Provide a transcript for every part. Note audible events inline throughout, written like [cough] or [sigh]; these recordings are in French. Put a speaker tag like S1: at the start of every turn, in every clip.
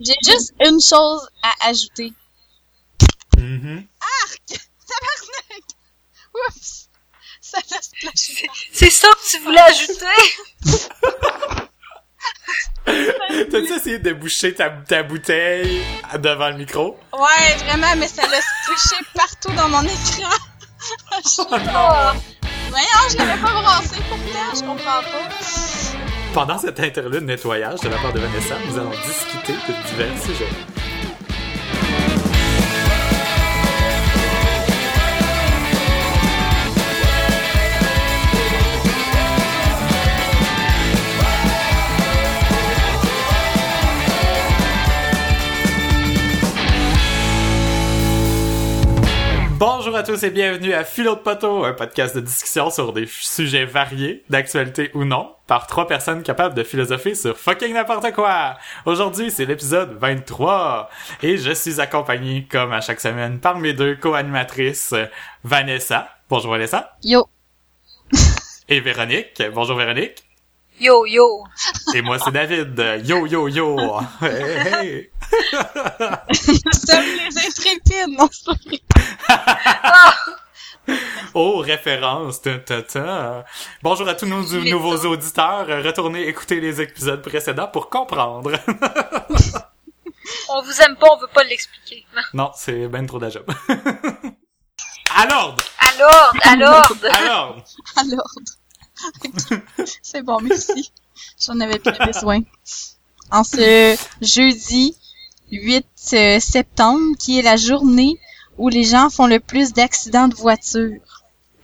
S1: J'ai juste une chose à ajouter.
S2: Mhm. [laughs]
S1: Tabarnak! Oups! Ça l'a splashé.
S3: C'est ça que tu voulais ajouter? [laughs]
S2: T'as-tu essayé de boucher ta, ta bouteille devant le micro?
S1: Ouais, vraiment, mais ça l'a splashé partout dans mon écran. [laughs]
S3: Oh.
S1: Voyons, je l'avais pas brassé pourtant, je comprends pas.
S2: Pendant cet interlude nettoyage de la part de Vanessa, nous allons discuter de divers sujets. Bonjour à tous et bienvenue à Philo de Poteau, un podcast de discussion sur des sujets variés, d'actualité ou non, par trois personnes capables de philosopher sur fucking n'importe quoi. Aujourd'hui, c'est l'épisode 23 et je suis accompagné, comme à chaque semaine, par mes deux co-animatrices, Vanessa. Bonjour Vanessa.
S1: Yo!
S2: Et Véronique. Bonjour Véronique.
S3: Yo, yo.
S2: Et moi, c'est David. Yo, yo, yo. [laughs] Hey, hey.
S1: Nous sommes les intrépides, non, c'est.
S2: Oh, [laughs] référence. ta, ta, ta. Bonjour à tous nos nouveaux auditeurs. Retournez écouter les épisodes précédents pour comprendre. [laughs]
S3: On vous aime pas, on veut pas l'expliquer.
S2: non, c'est ben trop de la job. à l'ordre!
S3: Alors, alors.
S2: À l'ordre!
S1: Alors. [laughs] c'est bon, merci. J'en avais plus besoin. En ce jeudi 8 euh, septembre, qui est la journée où les gens font le plus d'accidents de voiture.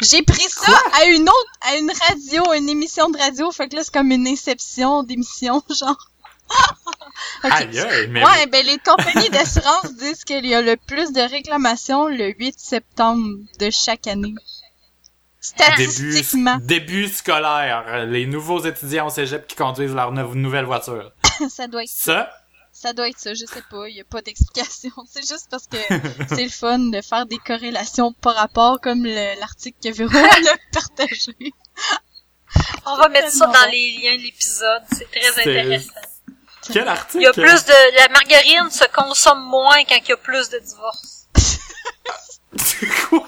S1: J'ai pris ça à une autre, à une radio, une émission de radio, fait que là c'est comme une inception d'émission, [laughs] genre. Ok.
S2: Aïe, aïe, mais...
S1: Ouais, ben les compagnies d'assurance disent qu'il y a le plus de réclamations le 8 septembre de chaque année.
S2: Début,
S1: Statistiquement,
S2: début scolaire, les nouveaux étudiants au cégep qui conduisent leur nou- nouvelle voiture. [laughs]
S1: ça doit être
S2: Ça,
S1: Ça doit être ça, je sais pas, il y a pas d'explication. [laughs] C'est juste parce que [laughs] c'est le fun de faire des corrélations par rapport comme le- l'article que Véro a partagé.
S3: On va mettre ça dans les liens de l'épisode. C'est très
S2: C'est-
S3: intéressant.
S2: quel
S3: Il
S2: article?
S3: y a plus de, la margarine se consomme moins quand il y a plus de divorces.
S2: Quoi?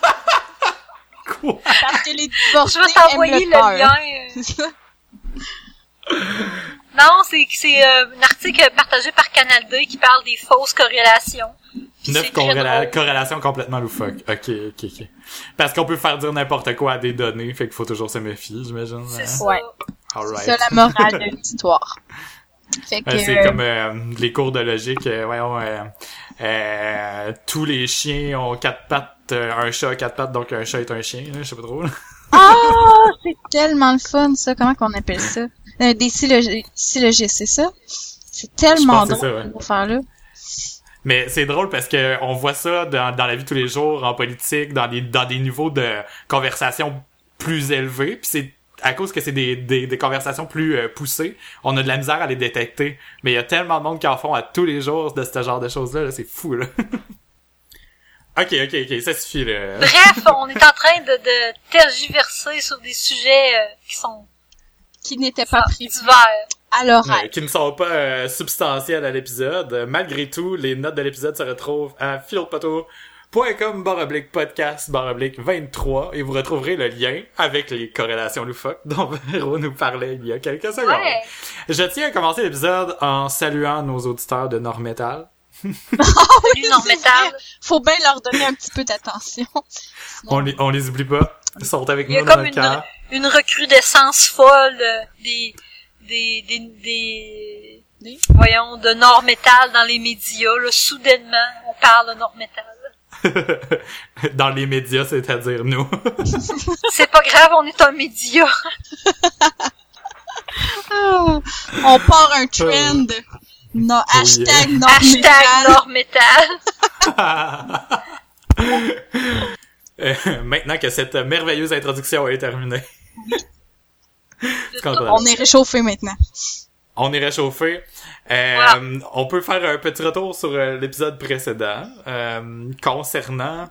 S2: Quoi?
S1: Parce que les divorcés
S3: Je vais t'envoyer le, lien. [laughs] Non, c'est c'est euh, un article partagé par Canal D qui parle des fausses corrélations.
S2: Neuf corréla- corrélations complètement loufoques. Ok, ok, ok. Parce qu'on peut faire dire n'importe quoi à des données, fait qu'il faut toujours se méfier, j'imagine.
S3: C'est
S2: hein?
S3: ça.
S1: Ouais.
S2: Alright.
S1: C'est la morale de [laughs] l'histoire. Fait que,
S2: c'est
S1: euh,
S2: comme euh, les cours de logique, euh, voyons, euh, euh, tous les chiens ont quatre pattes, un chat a quatre pattes, donc un chat est un chien, là, je sais pas trop. là.
S1: Ah, c'est tellement le fun, ça. Comment qu'on appelle ça? Euh, des syllogistes, c'est ça? C'est tellement drôle,
S2: ça, ouais.
S1: cette affaire-là.
S2: Mais c'est drôle parce que on voit ça dans, dans la vie de tous les jours, en politique, dans des, dans des niveaux de conversation plus élevés, puis c'est à cause que c'est des, des, des conversations plus euh, poussées, on a de la misère à les détecter. Mais il y a tellement de monde qui en font à tous les jours de ce genre de choses-là, là, c'est fou, là. [laughs] ok, ok, ok, ça suffit, là.
S3: Bref, on est en train de, de tergiverser sur des sujets euh, qui sont
S1: Qui n'était pas
S3: divers.
S1: à l'oral.
S2: Euh, qui ne sont pas euh, substantiels à l'épisode. Malgré tout, les notes de l'épisode se retrouvent à philpoteau.com baroblique podcast baroblique 23 et vous retrouverez le lien avec les corrélations loufoques [laughs] dont Véro nous parlait il y a quelques secondes.
S3: Ouais.
S2: Je tiens à commencer l'épisode en saluant nos auditeurs de Nord Metal.
S1: C'est
S3: Normétal.
S1: vrai. Faut bien leur donner un petit peu d'attention.
S2: On les, on les oublie pas. Ils sont avec
S3: Il y a
S2: nous dans
S3: comme une, recrudescence folle euh, des, des, des, des, voyons, de Nord-Métal dans les médias. Là, soudainement, on parle de Nord-Métal. [laughs]
S2: dans les médias, c'est-à-dire nous. [laughs]
S3: C'est pas grave, on est un média. [laughs]
S1: On part un trend. Non, hashtag non
S3: Hashtag Nord-Métal.
S2: Euh, [laughs] Maintenant que cette merveilleuse introduction est terminée. On-
S1: est réchauffé maintenant.
S2: On est réchauffé. Euh. On peut faire un petit retour sur euh, l'épisode précédent euh, concernant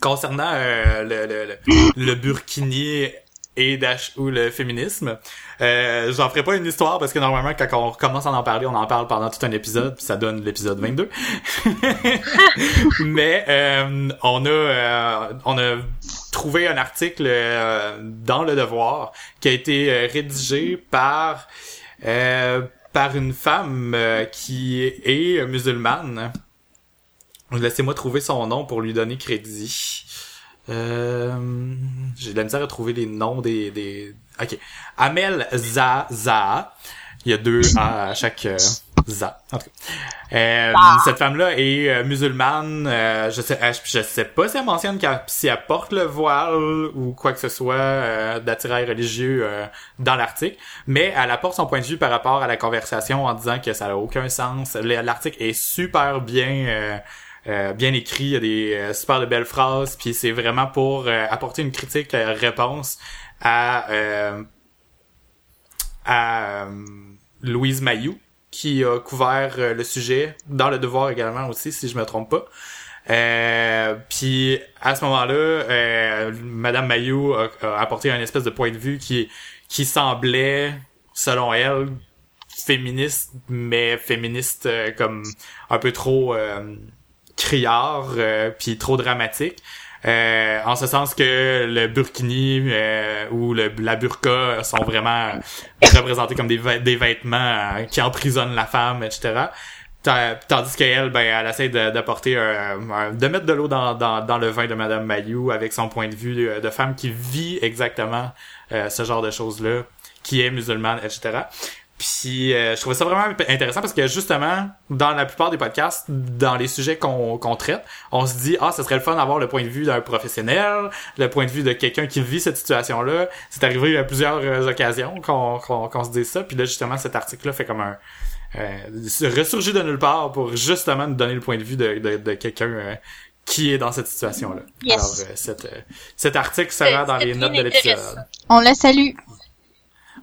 S2: concernant euh, le, le, le, le burkini et dash ou le féminisme. Euh, J'en ferai pas une histoire parce que normalement quand on commence à en parler, on en parle pendant tout un épisode, puis ça donne l'épisode 22. [laughs] Mais euh, on a euh, on a trouvé un article euh, dans le Devoir qui a été euh, rédigé par par une femme qui est musulmane. Laissez-moi trouver son nom pour lui donner crédit. Euh, j'ai de la misère à trouver les noms des... des... Ok. Amel Zaza. Il y a deux A à chaque euh, Za. En tout cas. Euh,
S1: Ah.
S2: Cette femme-là est euh, musulmane. euh, je sais, je sais pas si elle mentionne qu'elle- si elle porte le voile ou quoi que ce soit euh, d'attirail religieux euh, dans l'article, mais elle apporte son point de vue par rapport à la conversation en disant que ça n'a aucun sens. Le- L'article est super bien. euh, euh, bien écrit, il y a des euh, super de belles phrases, puis c'est vraiment pour euh, apporter une critique euh, réponse à euh, à euh, Louise Mayou qui a couvert euh, le sujet dans le devoir également aussi si je me trompe pas. Euh, puis à ce moment-là, euh, Madame Mayou a, apporté un espèce de point de vue qui qui semblait, selon elle, féministe, mais féministe euh, comme un peu trop criard, puis trop dramatique. Euh, en ce sens que le burkini euh, ou le, la burqa sont vraiment représentés comme des, vê- des vêtements euh, qui emprisonnent la femme, etc. Ta- Tandis qu'elle, ben, elle essaie de- d'apporter un, un- de mettre de l'eau dans, dans, dans le vin de Madame Mayou avec son point de vue de femme qui vit exactement euh, ce genre de choses-là, qui est musulmane, etc. Puis euh, je trouvais ça vraiment intéressant parce que justement, dans la plupart des podcasts, dans les sujets qu'on qu'on traite, on se dit ah, ce serait le fun d'avoir le point de vue d'un professionnel, le point de vue de quelqu'un qui vit cette situation-là. C'est arrivé à plusieurs euh, occasions qu'on qu'on qu'on se dise ça. Puis là, justement, cet article-là fait comme un euh, ressurgit de nulle part pour justement nous donner le point de vue de, de, de quelqu'un euh, qui est dans cette situation-là.
S1: Yes.
S2: Alors, euh, cet, euh, cet article sera dans les notes de l'épisode.
S1: On la salue.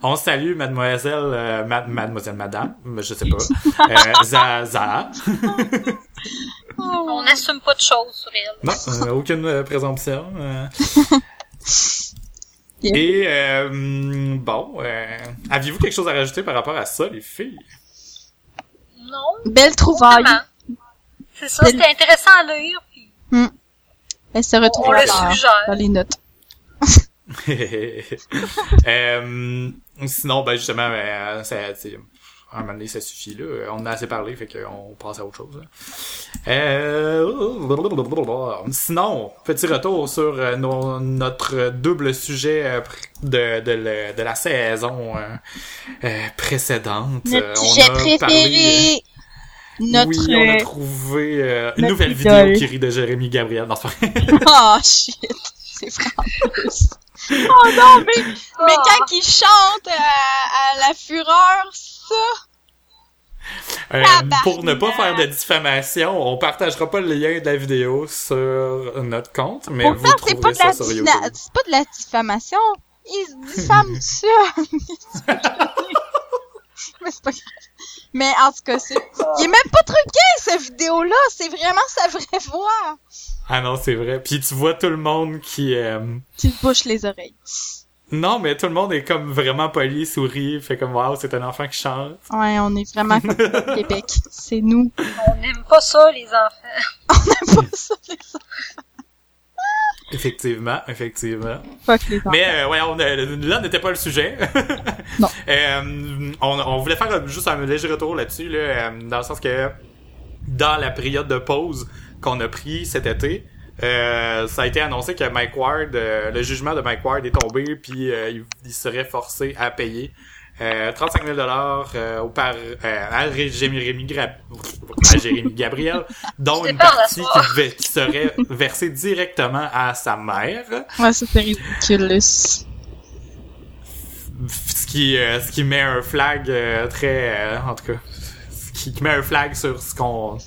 S2: On salue mademoiselle, euh, ma- mademoiselle madame, je sais pas, euh, Zaza. [laughs]
S3: On n'assume pas de choses sur elle.
S2: Non, euh, aucune euh, présomption. euh. [laughs] Et euh, bon, euh, aviez-vous quelque chose à rajouter par rapport à ça, les filles?
S3: Non,
S1: Belle trouvaille.
S3: C'est ça, c'était intéressant à lire, puis
S1: Elle se retrouve dans les notes. [laughs]
S2: Euh, sinon, ben justement, ben, euh, ça, à un moment donné, ça suffit là. On a assez parlé, fait qu'on passe à autre chose. là. Euh, sinon, petit retour sur euh, nos- notre double sujet euh, de, de, la saison euh, précédente.
S1: Notre
S2: on
S1: sujet
S2: a parlé-
S1: préféré. Notre...
S2: Oui, on a trouvé euh, une nouvelle
S1: idole.
S2: vidéo qui rit de Jérémy Gabriel. Non. [laughs]
S1: Oh shit. C'est plus. Oh non, mais, mais
S3: Ah.
S1: quand il chante à, à la fureur, ça.
S2: Euh, pour ne pas faire de diffamation, on partagera pas le lien de la vidéo sur notre compte, mais vous
S1: pas,
S2: trouverez
S1: de la
S2: ça sur YouTube.
S1: c'est pas de la diffamation. Il se diffame tout [laughs] ça. [laughs] mais c'est pas grave. Mais en tout cas, c'est... Il est même pas truqué, cette vidéo-là. C'est vraiment sa vraie voix.
S2: Ah non, c'est vrai. Puis tu vois tout le monde qui... euh,
S1: Tu te bouches les oreilles.
S2: Non, mais tout le monde est comme vraiment poli, sourit, fait comme « Wow, c'est un enfant qui chante
S1: Ouais, on est vraiment comme [laughs] au Québec. C'est nous.
S3: on n'aime pas ça, les enfants.
S1: On n'aime pas ça, les enfants. ».
S2: Effectivement, effectivement. Mais euh, ouais, on, euh, là n'était pas le sujet. [laughs]
S1: Non.
S2: Euh, on, on voulait faire juste un léger retour là-dessus, là, euh, dans le sens que dans la période de pause qu'on a pris cet été, euh, ça a été annoncé que Mike Ward, euh, le jugement de Mike Ward est tombé, puis euh, il serait forcé à payer euh, 35 000 dollars au par euh, à Ré- Jérémy, Gra- à Jérémy Gabriel, dont une partie qui, ve- qui serait versée directement à sa mère.
S1: Ouais, ça c'est ridicule.
S2: ce qui euh, ce qui met un flag euh, très euh, en tout cas ce qui, qui met un flag sur ce qu'on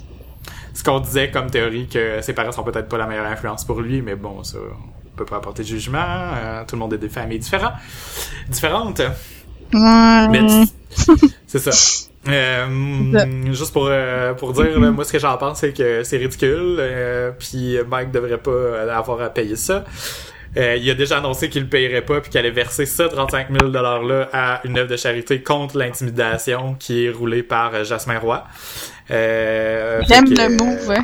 S2: ce qu'on disait comme théorie que ses parents sont peut-être pas la meilleure influence pour lui mais bon ça on peut pas apporter de jugement euh, tout le monde est des familles différentes différentes
S1: Ouais. [laughs]
S2: c'est ça Euh, juste pour euh, pour dire là, moi ce que j'en pense c'est que c'est ridicule euh, puis Mike devrait pas avoir à payer ça euh, il a déjà annoncé qu'il le payerait pas puis qu'il allait verser ce 35 000 dollars là à une œuvre de charité contre l'intimidation qui est roulée par euh, Jasmin Roy. Euh,
S1: J'aime le
S2: euh,
S1: move.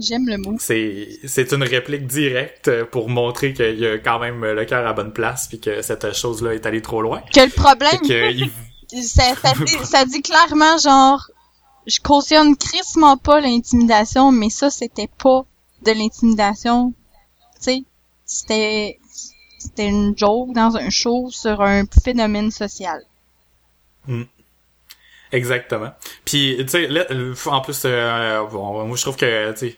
S1: J'aime le move.
S2: C'est c'est une réplique directe pour montrer qu'il y a quand même le cœur à bonne place puis que cette chose là est allée trop loin.
S1: Que le problème,
S2: que [laughs] il-
S1: ça, ça, [laughs] dit, ça dit clairement genre je cautionne crissement pas l'intimidation mais ça c'était pas de l'intimidation tu sais c'était c'était une joke dans un show sur un phénomène social
S2: Exactement. Puis tu sais là euh, en plus euh, bon, moi je trouve que tu sais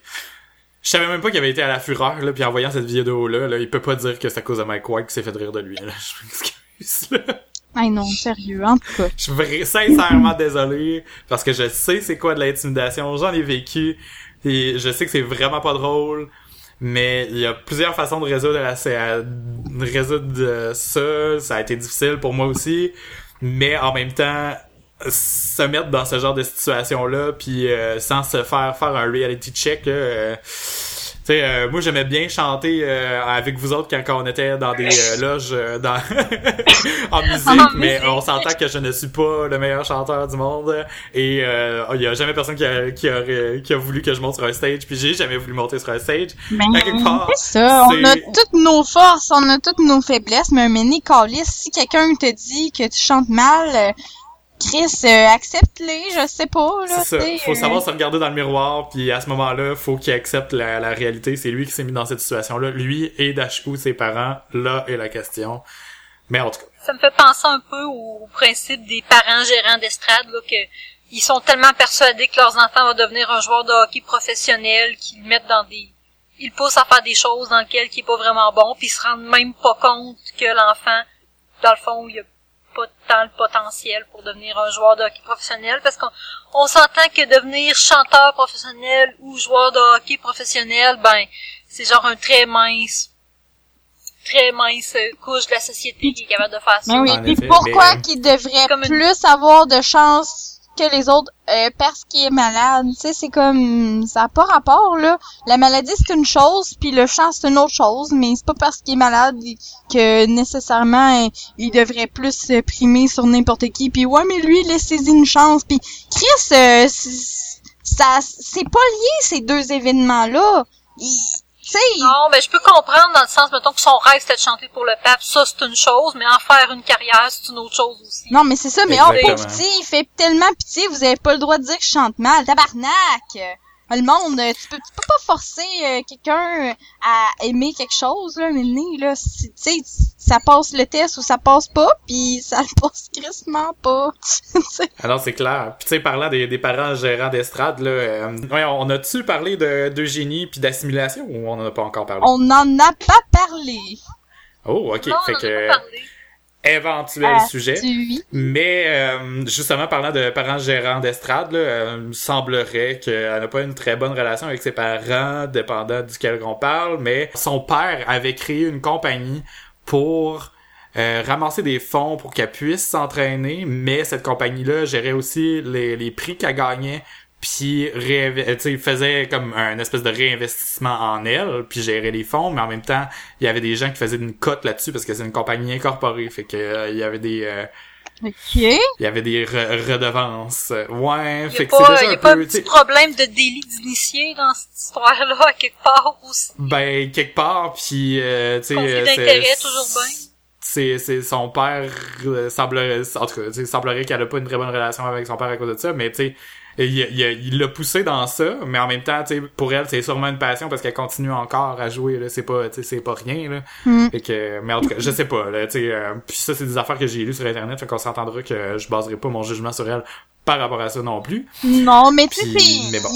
S2: je savais même pas qu'il avait été à la fureur là puis en voyant cette vidéo là, il peut pas dire que c'est à cause de Mike White qui s'est fait rire de lui là. [laughs] Je m'excuse là.
S1: ah non sérieux en tout cas
S2: Je suis vra- sincèrement désolé parce que je sais c'est quoi de l'intimidation, j'en ai vécu et je sais que c'est vraiment pas drôle. Mais il y a plusieurs façons de résoudre, la- c'est à- de résoudre euh, ça. Ça a été difficile pour moi aussi. Mais en même temps, se mettre dans ce genre de situation-là, puis euh, sans se faire faire un reality check, là, euh, tu sais, euh, moi j'aimais bien chanter euh, avec vous autres quand on était dans des euh, loges euh, dans [laughs] en musique, mais on s'entend que je ne suis pas le meilleur chanteur du monde et euh, il y a jamais personne qui a, qui, a, qui a voulu que je monte sur un stage, puis j'ai jamais voulu monter sur un stage.
S1: mais c'est ça on a toutes nos forces on a toutes nos faiblesses mais un mini calice si quelqu'un te dit que tu chantes mal Chris euh, accepte-les je sais pas là
S2: C'est ça. Faut
S1: euh,
S2: savoir se regarder dans le miroir, puis à ce moment-là, faut qu'il accepte la, la réalité. C'est lui qui s'est mis dans cette situation-là. Lui et Dashku, ses parents, là est la question. Mais en tout cas,
S3: Ça me fait penser un peu au principe des parents gérants d'estrade, là, que ils sont tellement persuadés que leurs enfants vont devenir un joueur de hockey professionnel qu'ils mettent dans des... Ils poussent à faire des choses dans lesquelles il est pas vraiment bon, puis ils se rendent même pas compte que l'enfant, dans le fond, il a pas tant le potentiel pour devenir un joueur de hockey professionnel, parce qu'on on s'entend que devenir chanteur professionnel ou joueur de hockey professionnel, ben, c'est genre un très mince très mince euh, couche de la société qui est capable de faire ça.
S1: Mais oui, puis pourquoi
S2: mais-
S1: qu'il devrait
S3: Comme une-
S1: plus avoir de chance que les autres euh, parce qu'il est malade? Tu sais, c'est comme ça a pas rapport là. La maladie c'est une chose, puis le chant c'est une autre chose, mais c'est pas parce qu'il est malade que nécessairement euh, il devrait plus se primer sur n'importe qui. Puis ouais, mais lui laissez-y une chance. Puis Chris, euh, ça c'est pas lié ces deux événements là.
S3: Non, mais je peux comprendre dans le sens, mettons, que son rêve c'était de chanter pour le pape, ça c'est une chose, mais en faire une carrière, c'est une autre chose aussi.
S1: Non, mais c'est ça, mais oh, pauvre petit, il fait tellement pitié, vous avez pas le droit de dire que je chante mal. Tabarnak! Le monde, euh, tu peux, tu peux pas forcer euh, quelqu'un euh, à aimer quelque chose, là, mais né, là, si- tu sais, ça passe le test ou ça passe pas, puis ça le passe crissement pas. [laughs] Tu sais.
S2: alors c'est clair. Puis tu sais, parlant des, des parents gérants d'estrade, là, euh, ouais, on a-tu parlé de d'eugénie puis d'assimilation ou on en a pas encore parlé?
S1: On n'en a pas parlé.
S2: Oh, ok.
S3: non,
S2: fait
S3: on en a
S2: que
S3: pas parlé.
S2: Éventuel
S1: Ah,
S2: sujet.
S1: oui.
S2: Mais euh, justement, parlant de parents gérants d'estrade, euh, il me semblerait qu'elle n'a pas une très bonne relation avec ses parents, dépendant duquel on parle, mais son père avait créé une compagnie pour euh, ramasser des fonds pour qu'elle puisse s'entraîner, mais cette compagnie-là gérait aussi les, les prix qu'elle gagnait puis euh, sais, faisait comme un espèce de réinvestissement en elle, puis gérait les fonds, mais en même temps, il y avait des gens qui faisaient une cote là-dessus parce que c'est une compagnie incorporée, fait que euh, il y avait des euh,
S1: Ok.
S2: il y avait des re- redevances. Ouais,
S3: Il y
S2: fait que c'est
S3: pas,
S2: déjà
S3: y
S2: un
S3: a pas un
S2: peu,
S3: petit problème de délit d'initié dans cette histoire-là, à quelque part aussi.
S2: ben quelque part, puis euh, tu sais, euh,
S3: d'intérêt, toujours bien.
S2: C'est son père euh, semblerait en tout cas, tu sais, semblerait qu'elle a pas une très bonne relation avec son père à cause de ça, mais tu sais il il il l'a poussé dans ça, mais en même temps, pour elle, c'est sûrement une passion parce qu'elle continue encore à jouer. Là, c'est pas, c'est pas rien. Là. Fait que, mais en tout cas, je sais pas. Là, euh, puis ça, c'est des affaires que j'ai lues sur internet, fait qu'on s'entendra que je baserai pas mon jugement sur elle par rapport à ça non plus.
S1: Non, mais tu sais,
S2: bon.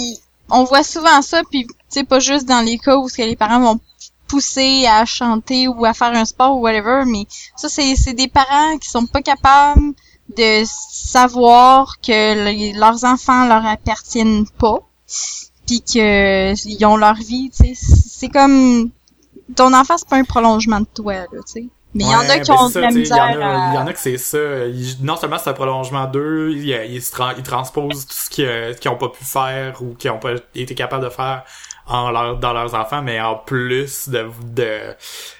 S1: on voit souvent ça, puis tu sais, pas juste dans les cas où ce que les parents vont pousser à chanter ou à faire un sport ou whatever, mais ça, c'est c'est des parents qui sont pas capables de savoir que les- leurs enfants leur appartiennent pas, puis que ils ont leur vie. C'est comme ton enfant, c'est pas un prolongement de toi, là, tu sais. Mais il y en a qui
S2: ben
S1: ont de la misère
S2: Il y,
S1: à-
S2: y en a que c'est ça. Ils- non seulement c'est un prolongement d'eux, ils, ils, se tran- ils transposent tout ce qu'ils ont pas pu faire ou qu'ils ont pas été capables de faire en leur, dans leurs enfants, mais en plus de, de,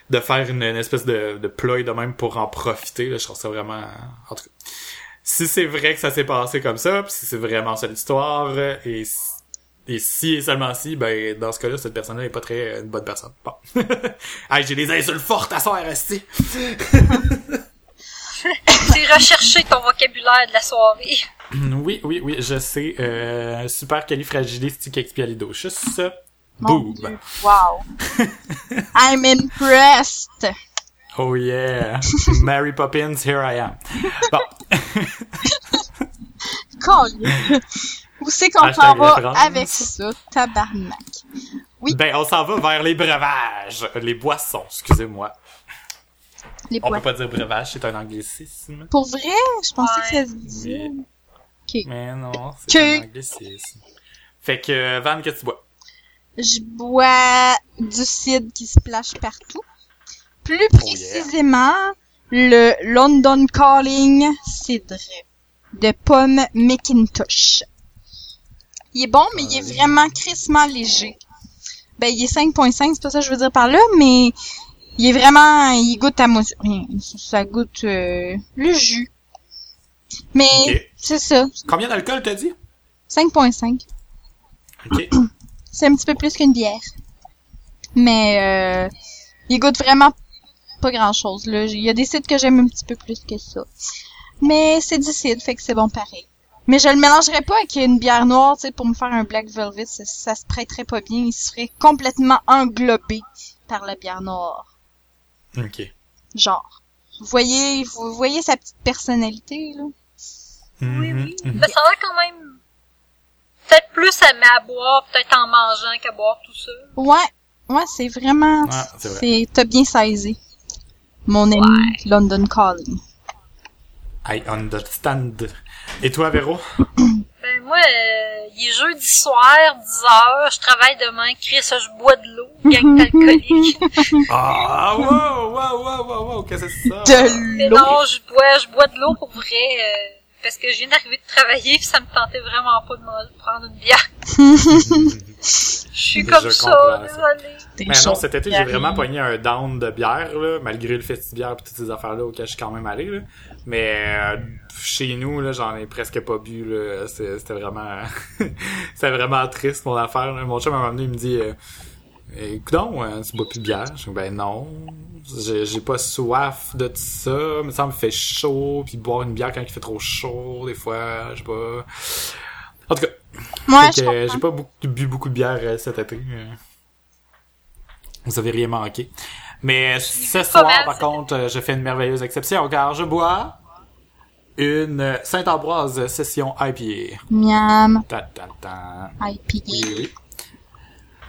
S2: de faire une, une espèce de, de ploy de même pour en profiter, là, je trouve ça vraiment, en tout cas. Si c'est vrai que ça s'est passé comme ça, pis si c'est vraiment ça l'histoire, et, et si et seulement si, ben, dans ce cas-là, cette personne-là est pas très une bonne personne. Bon. [laughs] hey, j'ai des insultes fortes à soir, rester.
S3: C'est [laughs] rechercher ton vocabulaire de la soirée.
S2: Oui, oui, oui, je sais. Euh, super califragilisticexpialidocious.
S1: Mon
S2: Boob.
S1: Dieu. Wow. [laughs] I'm impressed.
S2: Oh yeah. Mary Poppins, here I am. Bon. [laughs]
S1: Où c'est qu'on s'en va avec ça, tabarnak? Oui.
S2: Ben, on s'en va vers les breuvages. Les boissons, excusez-moi.
S1: Les
S2: On peut pas dire breuvage, c'est un anglicisme.
S1: Pour vrai? Je pensais
S3: Ouais.
S1: que ça se disait. Ok.
S2: Mais non, c'est
S1: Que-
S2: un anglicisme. Fait que, Van, que tu bois?
S1: Je bois du cidre qui se splash partout. Plus
S2: Oh, yeah.
S1: Le London Calling cidre de pomme McIntosh. Il est bon, mais il est vraiment crissement léger. Ben, il est 5.5, c'est pas ça que je veux dire par là, mais il est vraiment, il goûte à moi, rien. Ça goûte euh, le jus. Mais c'est ça,
S2: Combien d'alcool t'as dit?
S1: 5.5.
S2: Ok. [clears throat]
S1: C'est un petit peu plus qu'une bière. Mais euh, il goûte vraiment pas grand chose. Là. Il y a des cidres que j'aime un petit peu plus que ça. Mais c'est du cidre, fait que c'est bon pareil. Mais je le mélangerais pas avec une bière noire, tu sais, pour me faire un Black Velvet, ça, ça se prêterait pas bien. Il serait complètement englobé par la bière noire.
S2: Ok.
S1: Genre. Vous voyez, vous voyez sa petite personnalité, là?
S3: Oui,
S2: Mhm,
S3: oui.
S2: mhm.
S3: Ben, ça a l'air quand même peut-être plus à, à boire, peut-être en mangeant qu'à boire tout ça.
S1: Ouais, ouais, c'est vraiment...
S2: Ouais, c'est vrai.
S1: c'est T'as bien saisi. Mon ami
S3: Ouais.
S1: London Calling.
S2: I understand. Et toi, Véro? [coughs]
S3: Ben moi, euh, il est jeudi soir, 10 heures, je travaille demain, Chris, je bois de l'eau, gang [laughs] alcoolique.
S2: Ah, wow, wow, wow, wow, wow, qu'est-ce que c'est ça?
S1: De
S3: Mais
S1: l'eau.
S3: non, je bois, je bois de l'eau pour vrai, euh, parce que je viens d'arriver de travailler, puis ça me tentait vraiment pas de, me- de prendre une bière. [laughs] Je suis comme ça, désolée.
S2: Mais non, cet été, j'ai vraiment pogné un down de bière, là, malgré le festibière et toutes ces affaires-là auxquelles je suis quand même allé, là. Mais euh, chez nous, là, j'en ai presque pas bu, C'était vraiment... [laughs] C'était vraiment triste, mon affaire, là. Mon chum, à un moment donné, il me dit... Euh, Écoute donc, euh, tu bois plus de bière? Je dis, ben non, j'ai pas soif de tout ça, mais ça me fait chaud, puis boire une bière quand il fait trop chaud, des fois, je sais pas... En tout cas,
S1: Ouais,
S2: euh, j'ai pas beaucoup, bu beaucoup de bière euh, cet été. euh. Vous avez rien manqué. Mais ce
S3: pas
S2: soir,
S3: mal,
S2: par contre, euh, je fais une merveilleuse exception car je bois une euh, Saint-Ambroise session IPA.
S1: Miam.
S2: Ta, ta, ta.
S1: IPA.
S2: Oui, oui.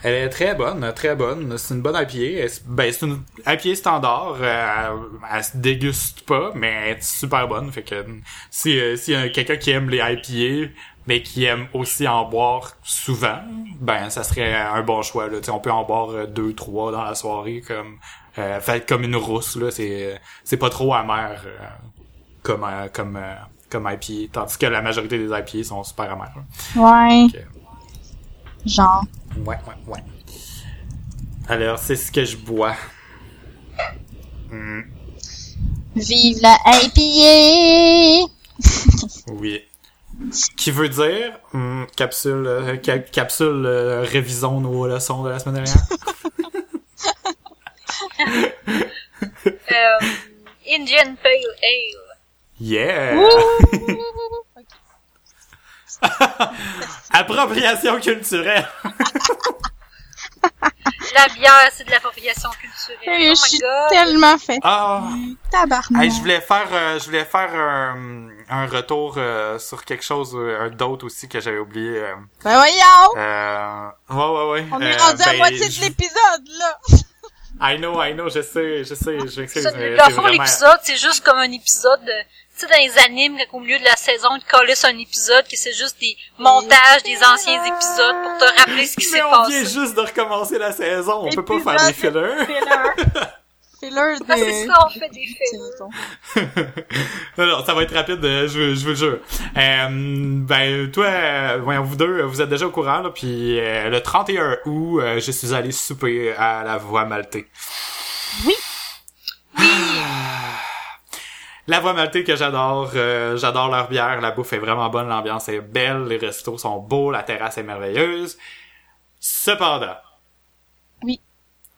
S2: Elle est très bonne, très bonne. C'est une bonne IPA. Ben, c'est une IPA standard. euh, elle se déguste pas, mais elle est super bonne. Fait que si euh, s'il y a quelqu'un qui aime les IPA, mais qui aime aussi en boire souvent, ben ça serait un bon choix. Là. Tu sais, on peut en boire euh, deux, trois dans la soirée, comme euh, fait comme une rousse. Là, c'est c'est pas trop amer euh, comme euh, comme euh, comme IPA, tandis que la majorité des IPA sont super amères. là.
S1: Ouais. Genre.
S2: Ouais, ouais, ouais. Alors, c'est ce que je bois. Hmm,
S1: Vive la IPA!
S2: oui. Qui veut dire, hmm, capsule, euh, ca- capsule, euh, révisons nos leçons de la semaine dernière? [laughs] [laughs]
S3: Euh, Indian Pale Ale.
S2: Yeah! [laughs] [laughs] Appropriation culturelle. [laughs]
S3: La bière, c'est de l'appropriation culturelle.
S1: Hey,
S3: oh
S1: je suis
S3: god.
S1: tellement fait
S2: Ah!
S1: tabarnak.
S2: Hey, je voulais faire, euh, je voulais faire un, un retour euh, sur quelque chose euh, d'autre aussi que j'avais oublié. Euh,
S1: Ben voyons!
S2: euh, ouais, ouais, ouais.
S1: On est
S2: Euh,
S1: rendu à
S2: ben,
S1: moitié
S2: je-
S1: de l'épisode, là!
S2: I know, I know, je sais, je sais, je c'est
S3: le fond, l'épisode, c'est juste comme un épisode de... Tu sais, dans les animes, quand au milieu de la saison, ils collissent un épisode, que c'est juste des montages des anciens épisodes pour te rappeler ce qui
S2: Mais
S3: s'est
S2: on
S3: passé.
S2: vient juste de recommencer la saison, on peut pas faire des fillers.
S1: Filler de... [laughs]
S3: Ah, c'est ça, on fait des fillers.
S2: non, non, ça va être rapide, euh, je, je vous le jure. Euh, ben, toi, euh, voyons, vous deux, vous êtes déjà au courant, là, puis euh, le 31 août, euh, je suis allé souper à la Voie Maltais.
S1: Oui.
S2: La Voie Maltais que j'adore, euh, j'adore leur bière, la bouffe est vraiment bonne, l'ambiance est belle, les restos sont beaux, la terrasse est merveilleuse. Cependant,
S1: Oui.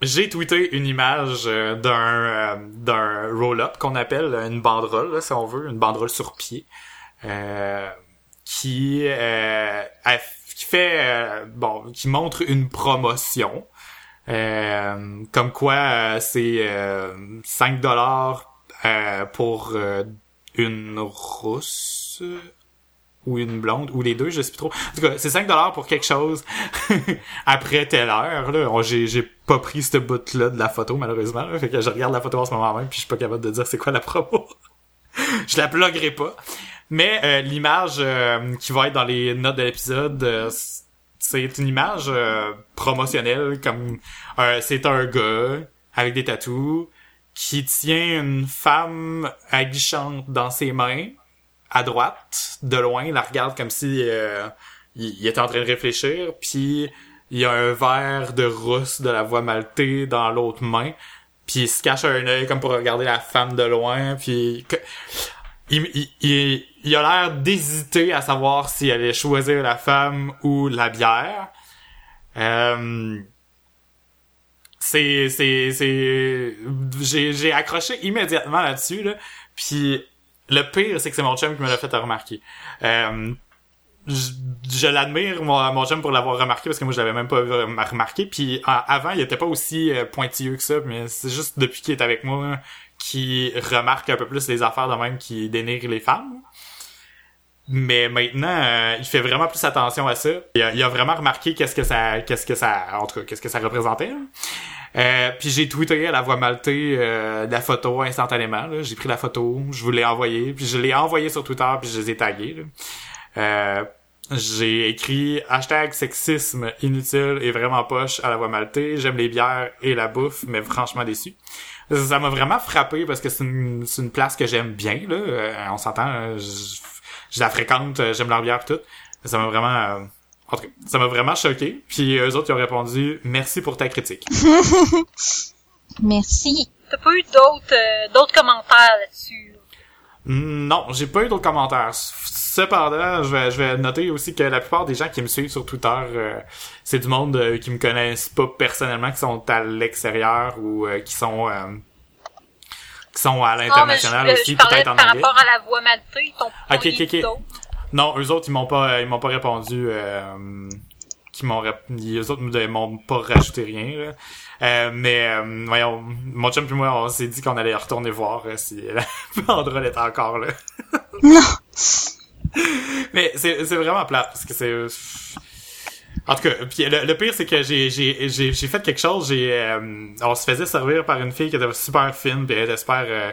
S2: j'ai tweeté une image euh, d'un euh, d'un roll-up qu'on appelle une banderole, là, si on veut, une banderole sur pied, euh, qui euh, a- qui fait euh, bon, qui montre une promotion, euh, comme quoi euh, c'est euh, 5 dollars pour euh, une rousse euh, ou une blonde ou les deux, je sais plus trop. En tout cas, c'est 5 dollars pour quelque chose [laughs] après telle heure là. J'ai j'ai pas pris ce bout là de la photo malheureusement, là. fait que je regarde la photo en ce moment même puis je suis pas capable de dire c'est quoi la promo. [laughs] je la bloguerai pas. Mais euh, l'image euh, qui va être dans les notes de l'épisode, euh, c'est une image euh, promotionnelle comme euh, c'est un gars avec des tatous qui tient une femme aguichante dans ses mains à droite, de loin, il la regarde comme si euh, il, était en train de réfléchir, puis il y a un verre de rousse de la voie maltée dans l'autre main, puis il se cache un œil comme pour regarder la femme de loin, puis il, a l'air d'hésiter à savoir s'il allait choisir la femme ou la bière. Euh, c'est c'est c'est j'ai j'ai accroché immédiatement là-dessus là. Puis le pire c'est que c'est mon chum qui me l'a fait remarquer. Euh, je, je l'admire mon, mon chum pour l'avoir remarqué parce que moi je l'avais même pas remarqué. Puis avant il était pas aussi euh, pointilleux que ça mais c'est juste depuis qu'il est avec moi qui remarque un peu plus les affaires de même qui dénigrent les femmes mais maintenant euh, il fait vraiment plus attention à ça il a, il a vraiment remarqué qu'est-ce que ça qu'est-ce que ça en tout cas qu'est-ce que ça représentait là. Euh, puis j'ai tweeté à la voix maltée euh, la photo instantanément. J'ai pris la photo, je vous l'ai envoyée, puis je l'ai envoyée sur Twitter, puis je les ai tagués. Euh, j'ai écrit hashtag sexisme inutile et vraiment poche à la voix maltée. J'aime les bières et la bouffe, mais franchement déçu. Ça m'a vraiment frappé parce que c'est une, une place que j'aime bien. Là. Euh, on s'entend, euh, je, je la fréquente, euh, j'aime leur bière et tout. Ça m'a vraiment... euh, en tout cas, ça m'a vraiment choqué. Puis eux autres, ils ont répondu « Merci pour ta critique [laughs] ».
S1: Merci.
S3: T'as pas eu d'autres euh, d'autres commentaires là-dessus? là?
S2: Non, j'ai pas eu d'autres commentaires. Cependant, je vais, je vais noter aussi que la plupart des gens qui me suivent sur Twitter, euh, c'est du monde euh, qui me connaissent pas personnellement, qui sont à l'extérieur ou euh, qui sont euh, qui sont à l'international aussi, peut-être en
S3: par
S2: anglais.
S3: rapport à la voix maltée, ils t'ont pas
S2: Ok,
S3: dit
S2: ok, ok.
S3: d'autres.
S2: Non, eux autres, ils m'ont pas, ils m'ont pas répondu. Euh, qui m'ont, eux autres m'ont pas rajouté rien. Là. Euh, mais euh, voyons, mon chum et moi, on s'est dit qu'on allait retourner voir euh, si la [laughs] banderole était encore là.
S1: Non. [laughs]
S2: Mais c'est c'est vraiment plat parce que c'est en tout cas, puis le, le pire c'est que j'ai j'ai j'ai j'ai fait quelque chose, j'ai euh, on se faisait servir par une fille qui était super fine, puis elle était super euh,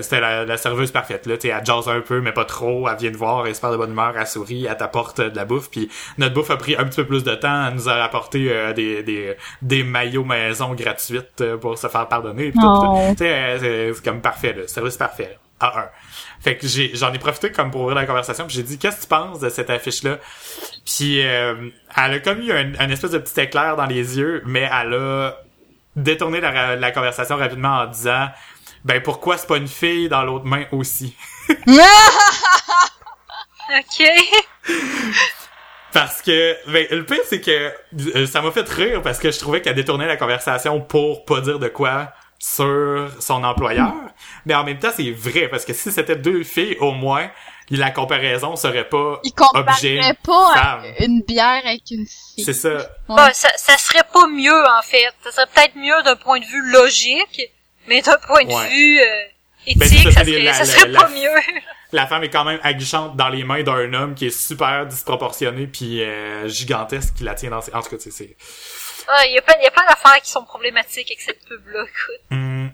S2: c'était la, la serveuse parfaite là, tu elle jase un peu mais pas trop, elle vient te voir, elle est super de bonne humeur, elle sourit, elle t'apporte de la bouffe, puis notre bouffe a pris un petit peu plus de temps, elle nous a apporté euh, des des des maillots maison gratuites euh, pour se faire pardonner,
S1: Oh.
S2: euh, c'est comme parfait là, service parfait. À un. Fait que j'ai j'en ai profité comme pour ouvrir la conversation, puis j'ai dit qu'est-ce que tu penses de cette affiche là Puis euh, elle a comme eu un, un espèce de petit éclair dans les yeux, mais elle a détourné la, la conversation rapidement en disant ben pourquoi c'est pas une fille dans l'autre main aussi? [laughs]
S3: Ok.
S2: Parce que ben, le pire c'est que euh, ça m'a fait rire parce que je trouvais qu'elle détournait la conversation pour pas dire de quoi sur son employeur. Mais en même temps, c'est vrai parce que si c'était deux filles au moins, la comparaison serait pas
S1: Il
S2: objet
S1: comparerait pas
S2: femme.
S1: une bière avec une fille.
S2: C'est ça.
S1: Ouais.
S3: Bah, ça, ça serait pas mieux, en fait. Ça serait peut-être mieux d'un point de vue logique, mais d'un point de
S2: Ouais.
S3: vue euh,
S2: Ben,
S3: éthique,
S2: ça,
S3: ça,
S2: des-
S3: serait,
S2: la-
S3: ça serait
S2: la-
S3: pas mieux. [laughs]
S2: La femme est quand même aguichante dans les mains d'un homme qui est super disproportionné puis euh, gigantesque qui la tient dans ses... En tout cas, tu sais, c'est...
S3: Ah, Il y a plein, il y a plein d'affaires qui sont problématiques avec cette pub-là, écoute.
S2: Hmm.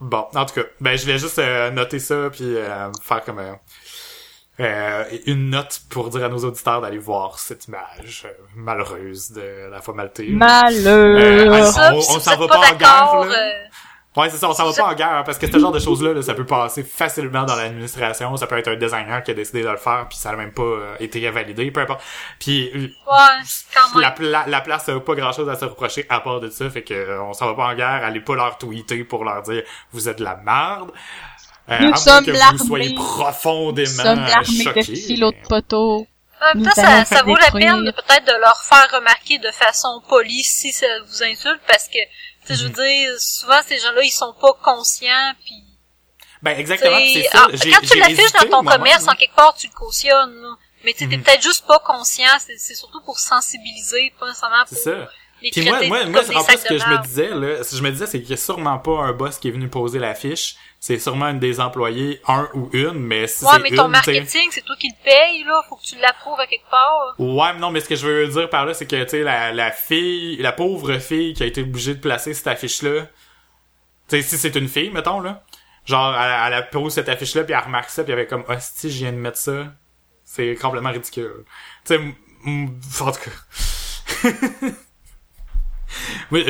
S2: Bon, en tout cas, ben je vais juste euh, noter ça puis euh, faire comme euh, euh, une note pour dire à nos auditeurs d'aller voir cette image euh, malheureuse de la fois maltée.
S1: Malheur.
S2: Euh,
S3: Ça,
S2: on- on s'en va
S3: pas
S2: pas en
S3: euh,
S2: Ouais, c'est ça, on s'en va pas en guerre, hein, parce que ce genre de choses-là, là, ça peut passer facilement dans l'administration, ça peut être un designer qui a décidé de le faire, puis ça a même pas euh, été validé, peu importe. Puis euh,
S3: Ouais, quand
S2: la, pla- la place a pas grand-chose à se reprocher à part de ça, fait que euh, on s'en va pas en guerre, allez pas leur tweeter pour leur dire « vous êtes de la merde Euh,
S1: Nous sommes
S2: que vous soyez
S1: Nous
S2: profondément
S1: sommes l'armée de
S2: choqués.
S1: philo de poteau.
S3: En même
S1: Nous
S3: temps, ça, ça vaut la peine de peut-être de leur faire remarquer de façon polie si ça vous insulte, parce que, tu sais, je veux
S2: Mhm.
S3: dire, souvent ces gens-là, ils sont pas conscients, puis
S2: Ben exactement, c'est ça.
S3: ah, quand tu l'affiches dans ton commerce, en quelque part, tu le cautionnes, là. mais tu
S2: Mhm.
S3: peut-être juste pas conscient, c'est surtout pour sensibiliser, pas nécessairement pour
S2: C'est ça.
S3: les
S2: Puis moi, moi, moi en plus, ce que je me disais, là, ce que je me disais, c'est qu'il y a sûrement pas un boss qui est venu poser la fiche. C'est sûrement une des employés, un ou une, mais si
S3: Ouais,
S2: c'est
S3: mais
S2: une,
S3: ton marketing, c'est toi qui le payes, là, faut que tu l'approuves à quelque part.
S2: Ouais, mais non, mais ce que je veux dire par là, c'est que, tu sais, la, la fille, la pauvre fille qui a été obligée de placer cette affiche-là, tu sais, si c'est une fille, mettons, là, genre, elle, elle a posé cette affiche-là, puis elle remarque ça, puis elle avait comme, hostie, je viens de mettre ça. C'est complètement ridicule. Tu sais, en tout cas... [laughs] Oui,